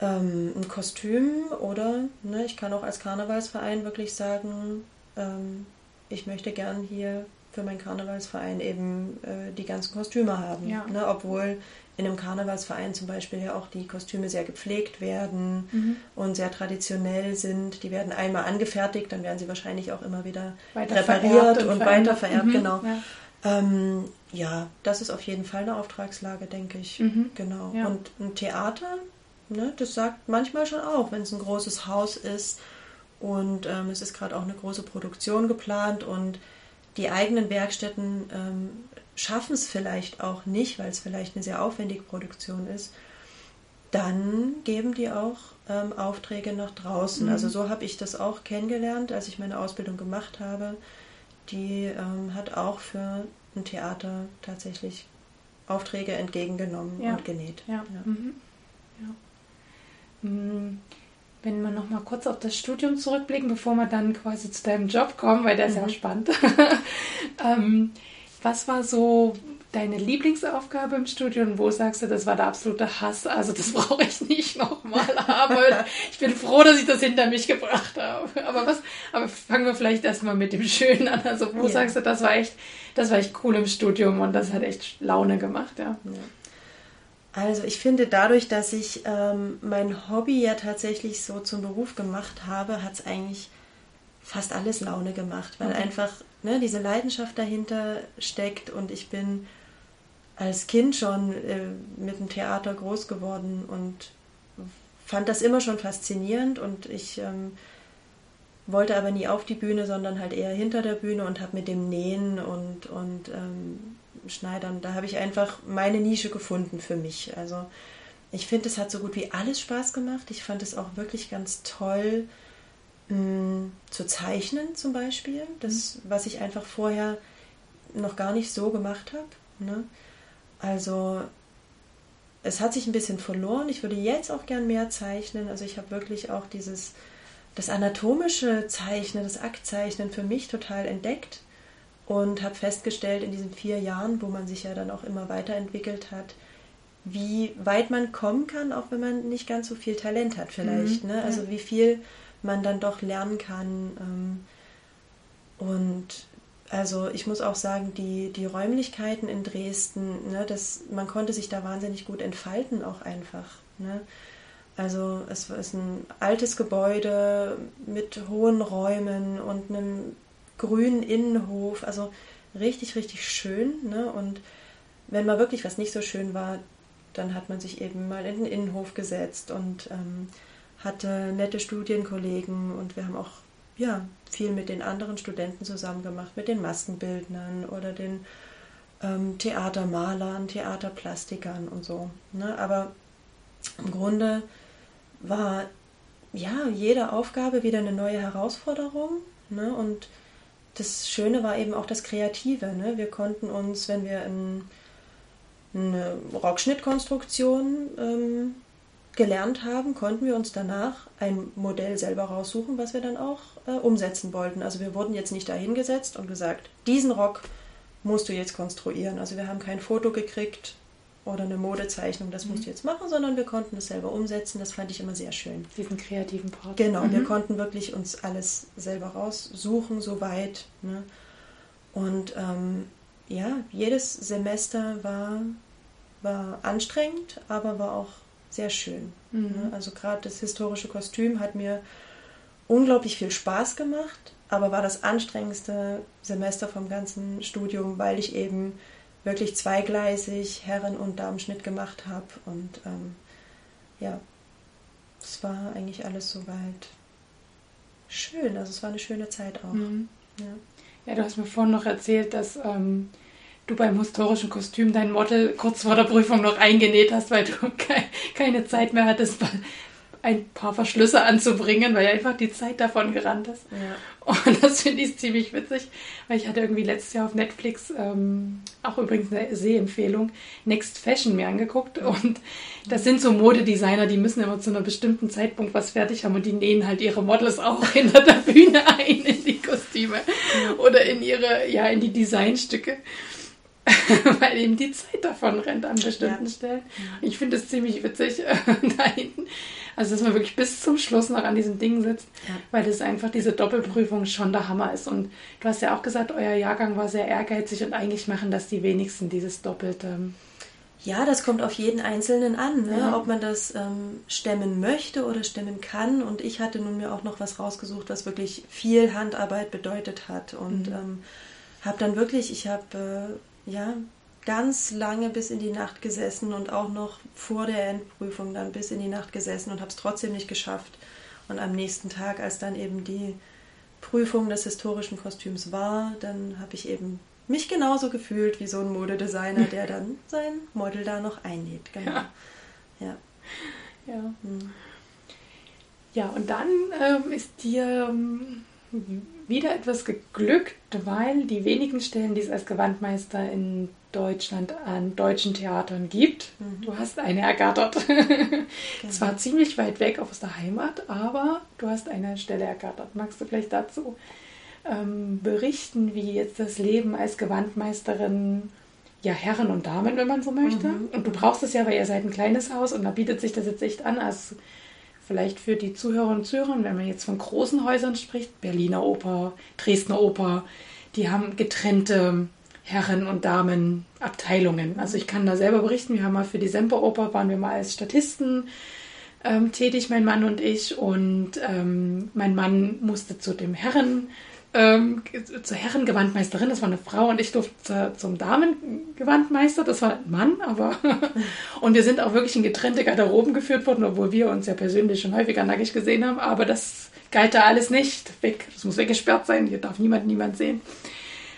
ähm, ein Kostüm oder ne, ich kann auch als Karnevalsverein wirklich sagen, ähm, ich möchte gern hier für meinen Karnevalsverein eben äh, die ganzen Kostüme haben. Ja. Ne, obwohl in einem Karnevalsverein zum Beispiel ja auch die Kostüme sehr gepflegt werden mhm. und sehr traditionell sind. Die werden einmal angefertigt, dann werden sie wahrscheinlich auch immer wieder repariert und, und weitervererbt. Mhm. Genau. Ja. Ähm, ja. das ist auf jeden Fall eine Auftragslage, denke ich. Mhm. Genau. Ja. Und ein Theater, ne, das sagt manchmal schon auch, wenn es ein großes Haus ist und ähm, es ist gerade auch eine große Produktion geplant und die eigenen Werkstätten ähm, schaffen es vielleicht auch nicht, weil es vielleicht eine sehr aufwendige Produktion ist, dann geben die auch ähm, Aufträge nach draußen. Mhm. Also so habe ich das auch kennengelernt, als ich meine Ausbildung gemacht habe. Die ähm, hat auch für ein Theater tatsächlich Aufträge entgegengenommen ja. und genäht. Ja. ja. Mhm. Mm, wenn wir noch mal kurz auf das Studium zurückblicken, bevor wir dann quasi zu deinem Job kommen, weil der ist ja mhm. spannend. ähm, was war so deine Lieblingsaufgabe im Studium? Wo sagst du, das war der absolute Hass? Also das brauche ich nicht nochmal haben. ich bin froh, dass ich das hinter mich gebracht habe. Aber was? Aber fangen wir vielleicht erstmal mit dem Schönen an. Also wo ja. sagst du, das war echt, das war echt cool im Studium und das hat echt Laune gemacht, ja. ja. Also ich finde, dadurch, dass ich ähm, mein Hobby ja tatsächlich so zum Beruf gemacht habe, hat es eigentlich fast alles Laune gemacht, weil okay. einfach ne, diese Leidenschaft dahinter steckt und ich bin als Kind schon äh, mit dem Theater groß geworden und fand das immer schon faszinierend und ich ähm, wollte aber nie auf die Bühne, sondern halt eher hinter der Bühne und habe mit dem Nähen und, und ähm, Schneidern, da habe ich einfach meine Nische gefunden für mich. Also ich finde, es hat so gut wie alles Spaß gemacht. Ich fand es auch wirklich ganz toll, mh, zu zeichnen zum Beispiel. Das, was ich einfach vorher noch gar nicht so gemacht habe. Ne? Also es hat sich ein bisschen verloren. Ich würde jetzt auch gern mehr zeichnen. Also ich habe wirklich auch dieses das anatomische Zeichnen, das Aktzeichnen für mich total entdeckt und habe festgestellt in diesen vier Jahren, wo man sich ja dann auch immer weiterentwickelt hat, wie weit man kommen kann, auch wenn man nicht ganz so viel Talent hat vielleicht. Mhm, ne? Also ja. wie viel man dann doch lernen kann. Ähm, und also ich muss auch sagen, die, die Räumlichkeiten in Dresden, ne, das, man konnte sich da wahnsinnig gut entfalten auch einfach. Ne? Also es ist ein altes Gebäude mit hohen Räumen und einem grünen Innenhof, also richtig, richtig schön. Ne? Und wenn mal wirklich was nicht so schön war, dann hat man sich eben mal in den Innenhof gesetzt und ähm, hatte nette Studienkollegen und wir haben auch ja, viel mit den anderen Studenten zusammen gemacht, mit den Maskenbildnern oder den ähm, Theatermalern, Theaterplastikern und so. Ne? Aber im Grunde war ja jede Aufgabe wieder eine neue Herausforderung. Ne? Und das Schöne war eben auch das Kreative. Ne? Wir konnten uns, wenn wir in, eine Rockschnittkonstruktion ähm, gelernt haben, konnten wir uns danach ein Modell selber raussuchen, was wir dann auch äh, umsetzen wollten. Also wir wurden jetzt nicht dahingesetzt und gesagt, diesen Rock musst du jetzt konstruieren. Also wir haben kein Foto gekriegt oder eine Modezeichnung, das mhm. musst du jetzt machen, sondern wir konnten es selber umsetzen. Das fand ich immer sehr schön. Diesen kreativen Part. Genau, mhm. wir konnten wirklich uns alles selber raussuchen, soweit. Ne? Und ähm, ja, jedes Semester war, war anstrengend, aber war auch sehr schön. Mhm. Ne? Also gerade das historische Kostüm hat mir unglaublich viel Spaß gemacht, aber war das anstrengendste Semester vom ganzen Studium, weil ich eben wirklich zweigleisig Herren- und Damenschnitt gemacht habe. Und ähm, ja, es war eigentlich alles soweit schön. Also es war eine schöne Zeit auch. Mhm. Ja. ja. du hast mir vorhin noch erzählt, dass ähm, du beim historischen Kostüm dein Model kurz vor der Prüfung noch eingenäht hast, weil du ke keine Zeit mehr hattest, ein paar Verschlüsse anzubringen, weil einfach die Zeit davon gerannt ist. Ja. Und das finde ich ziemlich witzig, weil ich hatte irgendwie letztes Jahr auf Netflix ähm, auch übrigens eine Sehempfehlung, Next Fashion mir angeguckt. Und das sind so Modedesigner, die müssen immer zu einem bestimmten Zeitpunkt was fertig haben und die nähen halt ihre Models auch hinter der Bühne ein in die Kostüme oder in ihre, ja, in die Designstücke. weil eben die Zeit davon rennt an bestimmten ja. Stellen. Ich finde es ziemlich witzig äh, da hinten. Also, dass man wirklich bis zum Schluss noch an diesen Dingen sitzt, ja. weil das einfach diese Doppelprüfung schon der Hammer ist. Und du hast ja auch gesagt, euer Jahrgang war sehr ehrgeizig und eigentlich machen das die wenigsten, dieses Doppelte. Ja, das kommt auf jeden Einzelnen an, ne? ja. ob man das ähm, stemmen möchte oder stemmen kann. Und ich hatte nun mir auch noch was rausgesucht, was wirklich viel Handarbeit bedeutet hat. Und mhm. ähm, habe dann wirklich, ich habe äh, ja, ganz lange bis in die Nacht gesessen und auch noch vor der Endprüfung dann bis in die Nacht gesessen und habe es trotzdem nicht geschafft. Und am nächsten Tag, als dann eben die Prüfung des historischen Kostüms war, dann habe ich eben mich genauso gefühlt wie so ein Modedesigner, der dann sein Model da noch einnäht. Genau. Ja. Ja. Ja, hm. ja und dann ähm, ist dir ähm, wieder etwas geglückt, weil die wenigen Stellen, die es als Gewandmeister in Deutschland an deutschen Theatern gibt, mhm. du hast eine ergattert. Genau. Zwar ziemlich weit weg aus der Heimat, aber du hast eine Stelle ergattert. Magst du vielleicht dazu ähm, berichten, wie jetzt das Leben als Gewandmeisterin ja, Herren und Damen, wenn man so möchte. Mhm. Und du brauchst es ja, weil ihr seid ein kleines Haus und da bietet sich das jetzt echt an als vielleicht für die Zuhörerinnen und Zuhörer, wenn man jetzt von großen Häusern spricht, Berliner Oper, Dresdner Oper, die haben getrennte Herren- und Damenabteilungen. Also ich kann da selber berichten, wir haben mal für die Semperoper, waren wir mal als Statisten ähm, tätig, mein Mann und ich. Und ähm, mein Mann musste zu dem Herren- ähm, zur Herrengewandmeisterin, das war eine Frau, und ich durfte zum Damengewandmeister, das war ein Mann, aber. und wir sind auch wirklich in getrennte Garderoben geführt worden, obwohl wir uns ja persönlich schon häufiger nackig gesehen haben, aber das galt da alles nicht. Weg, das muss weggesperrt sein, hier darf niemand niemand sehen.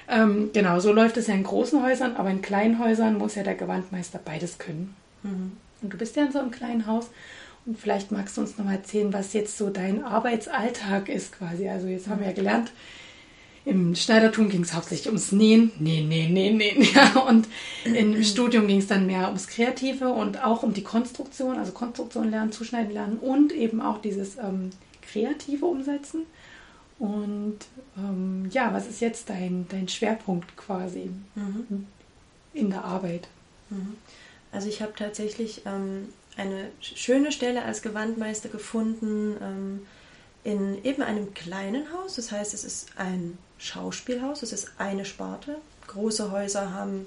Ähm, genau, so läuft es ja in großen Häusern, aber in kleinen Häusern muss ja der Gewandmeister beides können. Mhm. Und du bist ja in so einem kleinen Haus. Und vielleicht magst du uns noch mal erzählen, was jetzt so dein Arbeitsalltag ist quasi. Also jetzt haben wir ja gelernt, im Schneidertum ging es hauptsächlich ums Nähen, Nähen, Nähen, Nähen, Nähen. Ja. Und im Studium ging es dann mehr ums Kreative und auch um die Konstruktion, also Konstruktion lernen, Zuschneiden lernen und eben auch dieses ähm, kreative Umsetzen. Und ähm, ja, was ist jetzt dein, dein Schwerpunkt quasi mhm. in der Arbeit? Mhm. Also ich habe tatsächlich ähm, eine schöne Stelle als Gewandmeister gefunden ähm, in eben einem kleinen Haus. Das heißt, es ist ein Schauspielhaus. Es ist eine Sparte. Große Häuser haben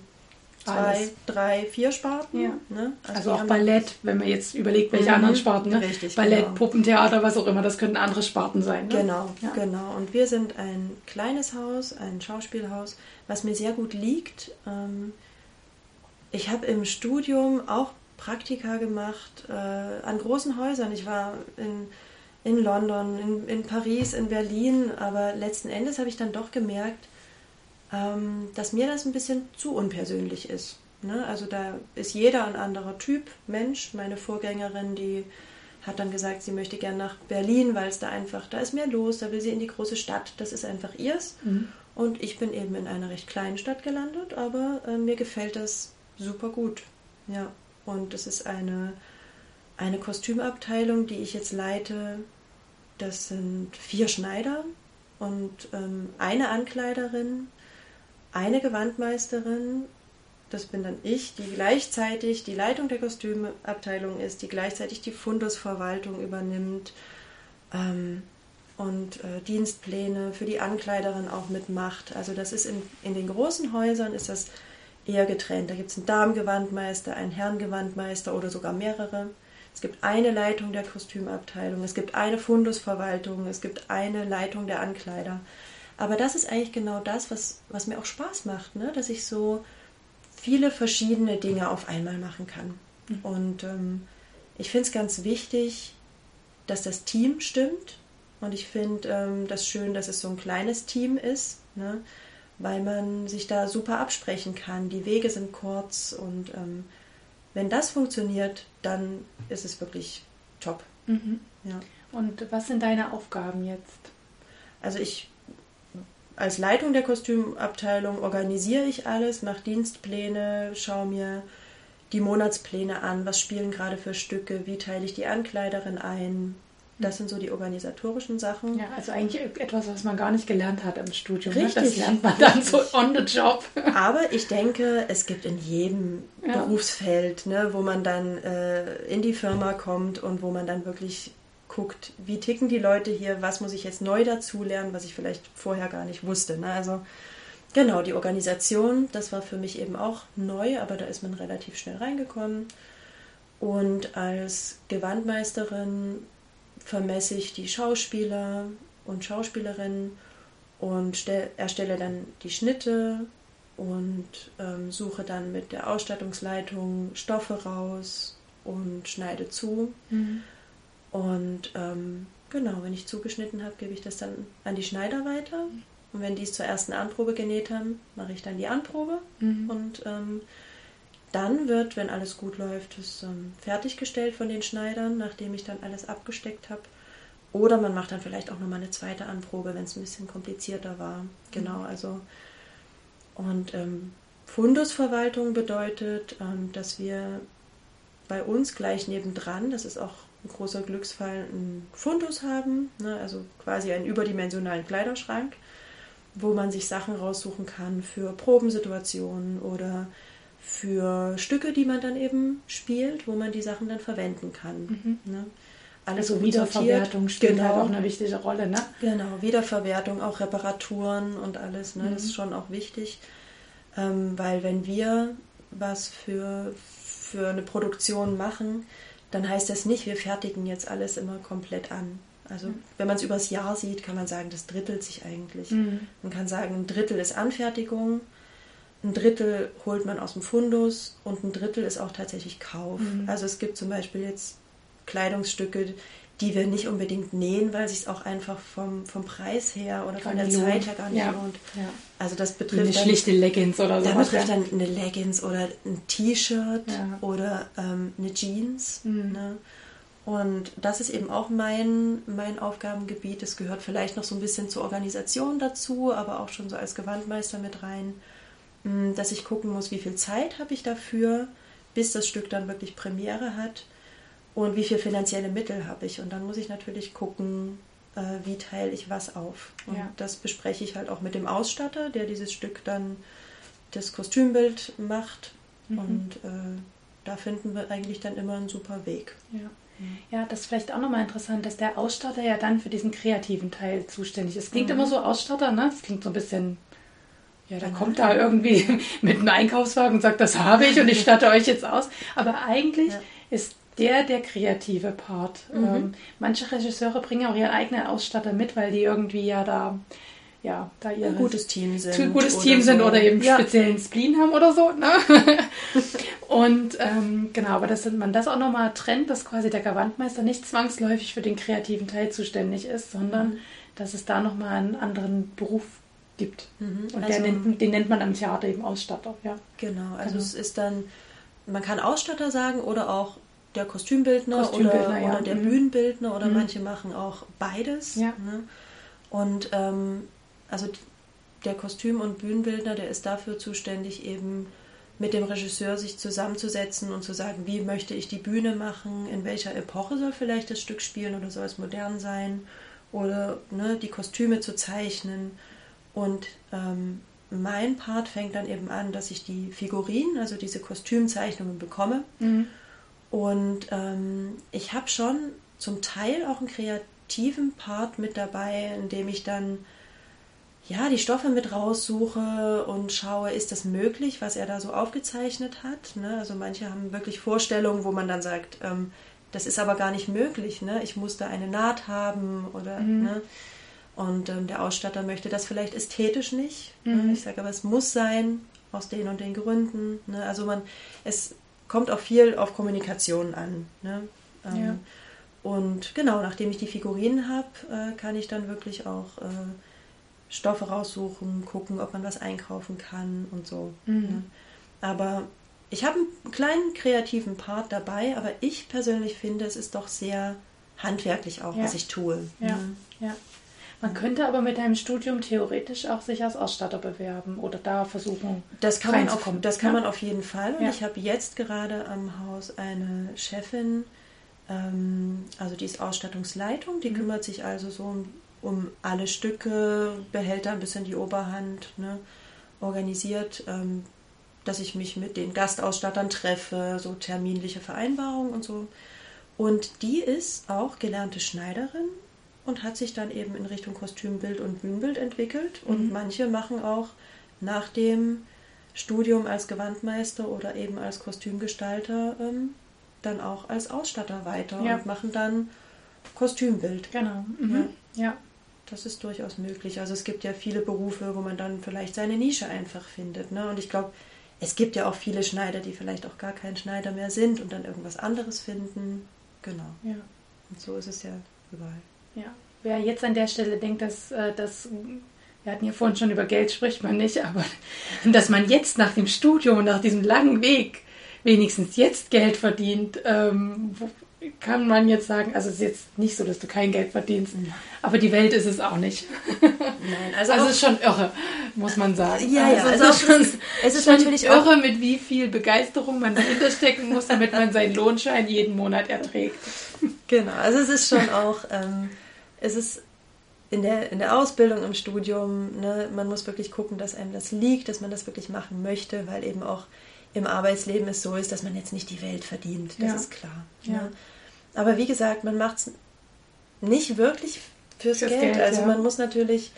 zwei, Alles. drei, vier Sparten. Ja. Ne? Also, also auch Ballett, wenn man jetzt überlegt, welche mhm. anderen Sparten. Ne? Richtig, Ballett, genau. Puppentheater, was auch immer, das könnten andere Sparten sein. Ne? Genau, ja. genau. Und wir sind ein kleines Haus, ein Schauspielhaus, was mir sehr gut liegt. Ähm, ich habe im Studium auch Praktika gemacht äh, an großen Häusern. Ich war in in London, in, in Paris, in Berlin, aber letzten Endes habe ich dann doch gemerkt, ähm, dass mir das ein bisschen zu unpersönlich ist. Ne? Also da ist jeder ein anderer Typ Mensch. Meine Vorgängerin, die hat dann gesagt, sie möchte gern nach Berlin, weil es da einfach, da ist mehr los, da will sie in die große Stadt, das ist einfach ihrs. Mhm. Und ich bin eben in einer recht kleinen Stadt gelandet, aber äh, mir gefällt das super gut. Ja, und es ist eine eine Kostümabteilung, die ich jetzt leite, das sind vier Schneider und ähm, eine Ankleiderin, eine Gewandmeisterin, das bin dann ich, die gleichzeitig die Leitung der Kostümabteilung ist, die gleichzeitig die Fundusverwaltung übernimmt ähm, und äh, Dienstpläne für die Ankleiderin auch mitmacht. Also das ist in, in den großen Häusern ist das eher getrennt. Da gibt es einen Damengewandmeister, einen Herrengewandmeister oder sogar mehrere. Es gibt eine Leitung der Kostümabteilung, es gibt eine Fundusverwaltung, es gibt eine Leitung der Ankleider. Aber das ist eigentlich genau das, was, was mir auch Spaß macht, ne? dass ich so viele verschiedene Dinge auf einmal machen kann. Mhm. Und ähm, ich finde es ganz wichtig, dass das Team stimmt. Und ich finde ähm, das schön, dass es so ein kleines Team ist, ne? weil man sich da super absprechen kann. Die Wege sind kurz und ähm, wenn das funktioniert, dann ist es wirklich top. Mhm. Ja. Und was sind deine Aufgaben jetzt? Also ich als Leitung der Kostümabteilung organisiere ich alles, mache Dienstpläne, schaue mir die Monatspläne an, was spielen gerade für Stücke, wie teile ich die Ankleiderin ein. Das sind so die organisatorischen Sachen. Ja, also eigentlich etwas, was man gar nicht gelernt hat im Studium. Richtig. Ne? Das lernt man dann so on the job. Aber ich denke, es gibt in jedem ja. Berufsfeld, ne, wo man dann äh, in die Firma kommt und wo man dann wirklich guckt, wie ticken die Leute hier, was muss ich jetzt neu dazulernen, was ich vielleicht vorher gar nicht wusste. Ne? Also genau, die Organisation, das war für mich eben auch neu, aber da ist man relativ schnell reingekommen. Und als Gewandmeisterin vermesse ich die Schauspieler und Schauspielerinnen und erstelle dann die Schnitte und ähm, suche dann mit der Ausstattungsleitung Stoffe raus und schneide zu. Mhm. Und ähm, genau, wenn ich zugeschnitten habe, gebe ich das dann an die Schneider weiter. Und wenn die es zur ersten Anprobe genäht haben, mache ich dann die Anprobe. Mhm. Und ähm, dann wird, wenn alles gut läuft, es ähm, fertiggestellt von den Schneidern, nachdem ich dann alles abgesteckt habe. Oder man macht dann vielleicht auch nochmal eine zweite Anprobe, wenn es ein bisschen komplizierter war. Genau, mhm. also. Und ähm, Fundusverwaltung bedeutet, ähm, dass wir bei uns gleich nebendran, das ist auch ein großer Glücksfall, einen Fundus haben, ne, also quasi einen überdimensionalen Kleiderschrank, wo man sich Sachen raussuchen kann für Probensituationen oder für Stücke, die man dann eben spielt, wo man die Sachen dann verwenden kann. Mhm. Ne? Alles also Wiederverwertung spielt genau. halt auch eine wichtige Rolle, ne? Genau, Wiederverwertung, auch Reparaturen und alles, ne? Mhm. Das ist schon auch wichtig, ähm, weil wenn wir was für, für eine Produktion machen, dann heißt das nicht, wir fertigen jetzt alles immer komplett an. Also mhm. wenn man es übers Jahr sieht, kann man sagen, das drittelt sich eigentlich. Mhm. Man kann sagen, ein Drittel ist Anfertigung, ein Drittel holt man aus dem Fundus und ein Drittel ist auch tatsächlich Kauf. Mhm. Also es gibt zum Beispiel jetzt Kleidungsstücke, die wir nicht unbedingt nähen, weil sich es auch einfach vom, vom Preis her oder von der lohnt. Zeit her gar nicht ja. lohnt. Ja. Also das betrifft eine dann, schlichte Leggings oder so. Da betrifft dann eine Leggings oder ein T-Shirt ja. oder ähm, eine Jeans. Mhm. Ne? Und das ist eben auch mein, mein Aufgabengebiet. Es gehört vielleicht noch so ein bisschen zur Organisation dazu, aber auch schon so als Gewandmeister mit rein, dass ich gucken muss, wie viel Zeit habe ich dafür, bis das Stück dann wirklich Premiere hat und wie viel finanzielle Mittel habe ich. Und dann muss ich natürlich gucken, äh, wie teile ich was auf. Und ja. das bespreche ich halt auch mit dem Ausstatter, der dieses Stück dann das Kostümbild macht. Mhm. Und äh, da finden wir eigentlich dann immer einen super Weg. Ja. Ja, das ist vielleicht auch nochmal interessant, dass der Ausstatter ja dann für diesen kreativen Teil zuständig ist. Klingt mhm. immer so Ausstatter, ne? Das klingt so ein bisschen, ja, da kommt da irgendwie mit einem Einkaufswagen und sagt, das habe ich und ich statte euch jetzt aus. Aber eigentlich ja. ist der der kreative Part. Mhm. Ähm, manche Regisseure bringen auch ihren eigenen Ausstatter mit, weil die irgendwie ja da ja, da ihr ein gutes Team sind. Ein gutes Team sind so. oder eben ja. speziellen Spleen haben oder so. Ne? und ähm, genau, aber dass man das auch nochmal trennt, dass quasi der Gewandmeister nicht zwangsläufig für den kreativen Teil zuständig ist, sondern mhm. dass es da nochmal einen anderen Beruf gibt. Mhm. Und also, nennt, den nennt man am Theater eben Ausstatter. Ja. Genau, also genau. es ist dann, man kann Ausstatter sagen oder auch der Kostümbildner, Kostümbildner oder, ja. oder, der mhm. Bühnenbildner oder mhm. manche machen auch beides. Ja. Ne? Und ähm, also der Kostüm- und Bühnenbildner, der ist dafür zuständig, eben mit dem Regisseur sich zusammenzusetzen und zu sagen, wie möchte ich die Bühne machen, in welcher Epoche soll vielleicht das Stück spielen oder soll es modern sein oder ne, die Kostüme zu zeichnen. Und ähm, mein Part fängt dann eben an, dass ich die Figurinen, also diese Kostümzeichnungen bekomme. Mhm. Und ähm, ich habe schon zum Teil auch einen kreativen Part mit dabei, in dem ich dann ja, die Stoffe mit raussuche und schaue, ist das möglich, was er da so aufgezeichnet hat. Ne? Also manche haben wirklich Vorstellungen, wo man dann sagt, ähm, das ist aber gar nicht möglich. Ne? Ich muss da eine Naht haben oder mhm. ne? Und ähm, der Ausstatter möchte das vielleicht ästhetisch nicht. Ne? Mhm. Ne? Ich sage aber, es muss sein aus den und den Gründen. Ne? Also man, es kommt auch viel auf Kommunikation an. Ne? Ähm, ja. Und genau, nachdem ich die Figurinen habe, äh, kann ich dann wirklich auch äh, Stoffe raussuchen, gucken, ob man was einkaufen kann und so. Mhm. Ne? Aber ich habe einen kleinen kreativen Part dabei, aber ich persönlich finde, es ist doch sehr handwerklich auch, ja. was ich tue. Ja, mhm. ja. Man könnte aber mit einem Studium theoretisch auch sich als Ausstatter bewerben oder da versuchen. Das kann man auf, das kann ja? man auf jeden Fall. Und ja. ich habe jetzt gerade am Haus eine Chefin, ähm, also die ist Ausstattungsleitung, die mhm. kümmert sich also so um um alle Stücke, behält da ein bisschen die Oberhand, ne, organisiert, ähm, dass ich mich mit den Gastausstattern treffe, so terminliche Vereinbarungen und so. Und die ist auch gelernte Schneiderin und hat sich dann eben in Richtung Kostümbild und Bühnenbild entwickelt. Und mhm. manche machen auch nach dem Studium als Gewandmeister oder eben als Kostümgestalter ähm, dann auch als Ausstatter weiter ja. und machen dann Kostümbild. Genau. Mhm. Ja. ja. Das ist durchaus möglich. Also es gibt ja viele Berufe, wo man dann vielleicht seine Nische einfach findet. Ne? Und ich glaube, es gibt ja auch viele Schneider, die vielleicht auch gar kein Schneider mehr sind und dann irgendwas anderes finden. Genau. Ja. Und so ist es ja überall. Ja. Wer jetzt an der Stelle denkt, dass äh, das wir hatten ja vorhin schon über Geld spricht man nicht, aber dass man jetzt nach dem Studium und nach diesem langen Weg wenigstens jetzt Geld verdient, ähm, kann man jetzt sagen, also es ist jetzt nicht so, dass du kein Geld verdienst, aber die Welt ist es auch nicht. Nein, also, also es ist schon irre, muss man sagen. Ja, ja, also, also es ist, schon, es ist schon natürlich irre, mit wie viel Begeisterung man dahinter stecken muss, damit man seinen Lohnschein jeden Monat erträgt. Genau, also es ist schon auch, ähm, es ist in der, in der Ausbildung, im Studium, ne, man muss wirklich gucken, dass einem das liegt, dass man das wirklich machen möchte, weil eben auch im Arbeitsleben es so ist, dass man jetzt nicht die Welt verdient. Das ja. ist klar. Ja. Ne? Aber wie gesagt, man macht es nicht wirklich fürs, fürs Geld. Geld. Also ja. man muss natürlich,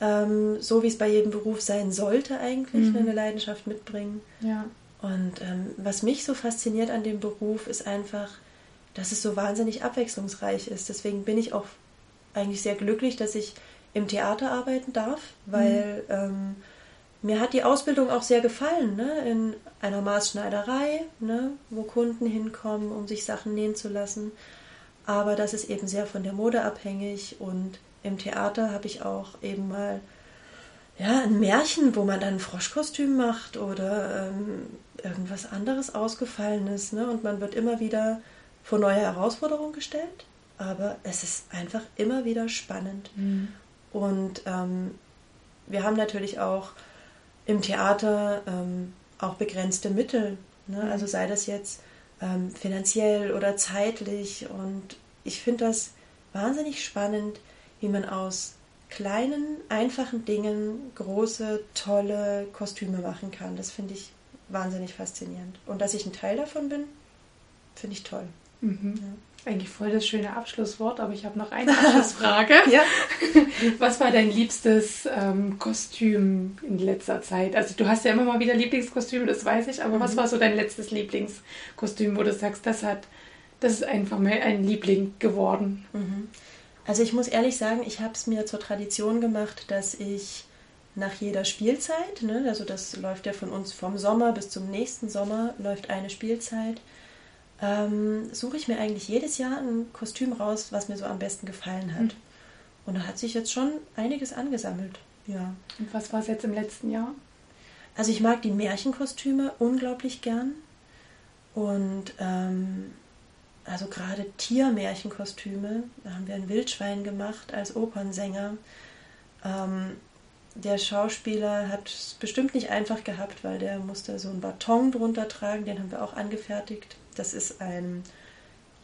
ähm, so wie es bei jedem Beruf sein sollte, eigentlich mhm. eine Leidenschaft mitbringen. Ja. Und ähm, was mich so fasziniert an dem Beruf ist einfach, dass es so wahnsinnig abwechslungsreich ist. Deswegen bin ich auch eigentlich sehr glücklich, dass ich im Theater arbeiten darf, weil mhm. ähm, mir hat die Ausbildung auch sehr gefallen, ne? in einer Maßschneiderei, ne? wo Kunden hinkommen, um sich Sachen nähen zu lassen. Aber das ist eben sehr von der Mode abhängig und im Theater habe ich auch eben mal ja, ein Märchen, wo man dann ein Froschkostüm macht oder ähm, irgendwas anderes Ausgefallenes. Ne? Und man wird immer wieder vor neue Herausforderungen gestellt, aber es ist einfach immer wieder spannend. Mhm. Und ähm, wir haben natürlich auch im Theater ähm, auch begrenzte Mittel. Ne? Mhm. Also sei das jetzt ähm, finanziell oder zeitlich. Und ich finde das wahnsinnig spannend, wie man aus kleinen, einfachen Dingen große, tolle Kostüme machen kann. Das finde ich wahnsinnig faszinierend. Und dass ich ein Teil davon bin, finde ich toll. Mhm. Ja. Eigentlich voll das schöne Abschlusswort, aber ich habe noch eine Abschlussfrage. ja. Was war dein liebstes ähm, Kostüm in letzter Zeit? Also du hast ja immer mal wieder Lieblingskostüme, das weiß ich, aber mhm. was war so dein letztes Lieblingskostüm, wo du sagst, das hat, das ist einfach mal ein Liebling geworden? Mhm. Also ich muss ehrlich sagen, ich habe es mir zur Tradition gemacht, dass ich nach jeder Spielzeit, ne, also das läuft ja von uns vom Sommer bis zum nächsten Sommer, läuft eine Spielzeit ähm, suche ich mir eigentlich jedes Jahr ein Kostüm raus, was mir so am besten gefallen hat. Mhm. Und da hat sich jetzt schon einiges angesammelt. Ja. Und was war es jetzt im letzten Jahr? Also ich mag die Märchenkostüme unglaublich gern. Und ähm, also gerade Tiermärchenkostüme. Da haben wir ein Wildschwein gemacht als Opernsänger. Ähm, der Schauspieler hat es bestimmt nicht einfach gehabt, weil der musste so einen Baton drunter tragen, den haben wir auch angefertigt. Das ist ein,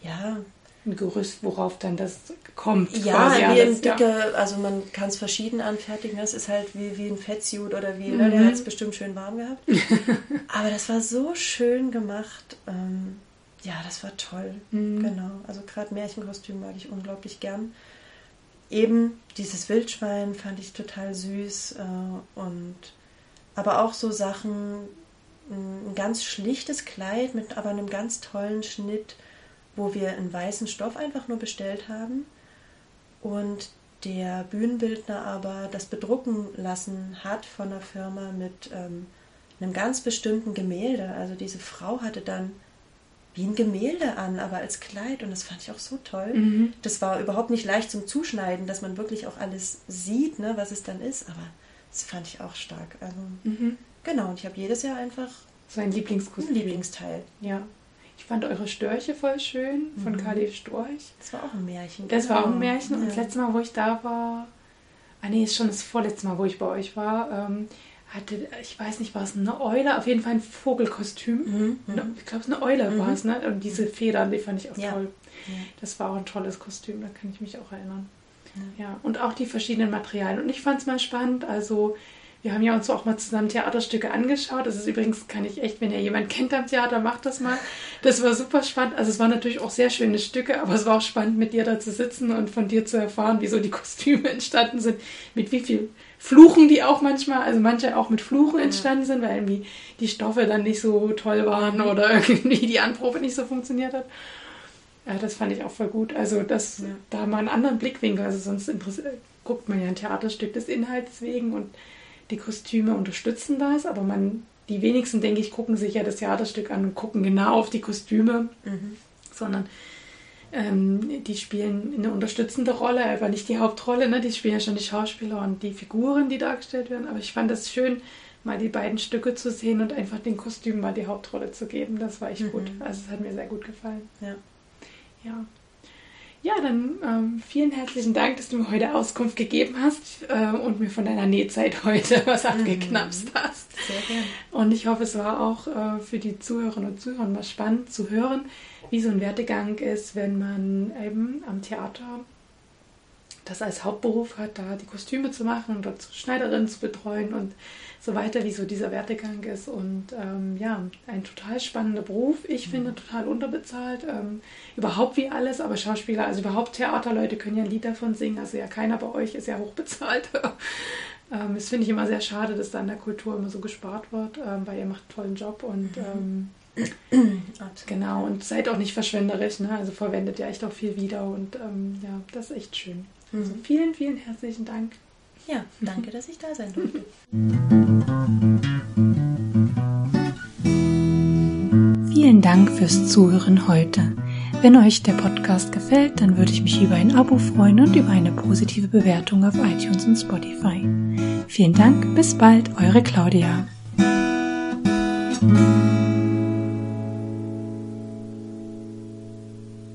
ja, ein Gerüst, worauf dann das kommt. Ja, quasi wie ein dicke, ja. also man kann es verschieden anfertigen. Das ist halt wie, wie ein Fettsuit oder wie, mhm. ne, der hat es bestimmt schön warm gehabt. Aber das war so schön gemacht. Ähm, ja, das war toll. Mhm. Genau. Also gerade Märchenkostüm mag ich unglaublich gern. Eben dieses Wildschwein fand ich total süß äh, und aber auch so Sachen, ein ganz schlichtes Kleid mit aber einem ganz tollen Schnitt wo wir einen weißen Stoff einfach nur bestellt haben und der Bühnenbildner aber das bedrucken lassen hat von der Firma mit ähm, einem ganz bestimmten Gemälde. Also diese Frau hatte dann wie ein Gemälde an, aber als Kleid und das fand ich auch so toll. Mhm. Das war überhaupt nicht leicht zum Zuschneiden, dass man wirklich auch alles sieht, ne, was es dann ist, aber das fand ich auch stark. Also, mhm. Genau, und ich habe jedes Jahr einfach so ein Lieblingskostüm. Lieblingsteil. Ja. Ich fand eure Störche voll schön von mhm. KD Storch. Das war auch ein Märchen. Das war auch ein Märchen. Ja. Und das letzte Mal, wo ich da war, ah nee, ist schon das vorletzte Mal, wo ich bei euch war, ähm, hatte, ich weiß nicht, war es eine Eule, auf jeden Fall ein Vogelkostüm. Mhm. Ich glaube, es eine Eule mhm. war es, ne? Und diese Federn, die fand ich auch ja. toll. Ja. Das war auch ein tolles Kostüm, da kann ich mich auch erinnern. Ja, und auch die verschiedenen Materialien. Und ich fand es mal spannend, also wir haben ja uns auch mal zusammen Theaterstücke angeschaut. Das ist übrigens, kann ich echt, wenn ihr jemand kennt am Theater, macht das mal. Das war super spannend. Also es waren natürlich auch sehr schöne Stücke, aber es war auch spannend, mit dir da zu sitzen und von dir zu erfahren, wieso die Kostüme entstanden sind, mit wie viel Fluchen die auch manchmal, also manche auch mit Fluchen entstanden sind, weil irgendwie die Stoffe dann nicht so toll waren oder irgendwie die Anprobe nicht so funktioniert hat. Ja, das fand ich auch voll gut. Also das, ja. da mal einen anderen Blickwinkel, also sonst guckt man ja ein Theaterstück des Inhalts wegen und die Kostüme unterstützen das, aber man, die wenigsten, denke ich, gucken sich ja das Theaterstück an und gucken genau auf die Kostüme, mhm. sondern ähm, die spielen eine unterstützende Rolle, aber nicht die Hauptrolle, ne? die spielen ja schon die Schauspieler und die Figuren, die dargestellt werden. Aber ich fand es schön, mal die beiden Stücke zu sehen und einfach den Kostümen mal die Hauptrolle zu geben. Das war echt mhm. gut. Also es hat mir sehr gut gefallen. Ja. Ja. Ja, dann ähm, vielen herzlichen Dank, dass du mir heute Auskunft gegeben hast äh, und mir von deiner Nähzeit heute was mhm. abgeknapst hast. Sehr gerne. Und ich hoffe, es war auch äh, für die Zuhörerinnen und Zuhörer mal spannend zu hören, wie so ein Werdegang ist, wenn man eben am Theater das als Hauptberuf hat, da die Kostüme zu machen, dort Schneiderinnen zu betreuen und so weiter, wie so dieser Werdegang ist. Und ähm, ja, ein total spannender Beruf. Ich mhm. finde total unterbezahlt. Ähm, überhaupt wie alles, aber Schauspieler, also überhaupt Theaterleute können ja ein Lied davon singen. Also ja, keiner bei euch ist ja hochbezahlt. ähm, das finde ich immer sehr schade, dass da in der Kultur immer so gespart wird, ähm, weil ihr macht einen tollen Job und mhm. ähm, genau und seid auch nicht verschwenderisch. Ne? Also verwendet ja echt auch viel wieder und ähm, ja, das ist echt schön. Also mhm. vielen, vielen herzlichen Dank. Ja, danke, dass ich da sein durfte. Vielen Dank fürs Zuhören heute. Wenn euch der Podcast gefällt, dann würde ich mich über ein Abo freuen und über eine positive Bewertung auf iTunes und Spotify. Vielen Dank, bis bald, eure Claudia.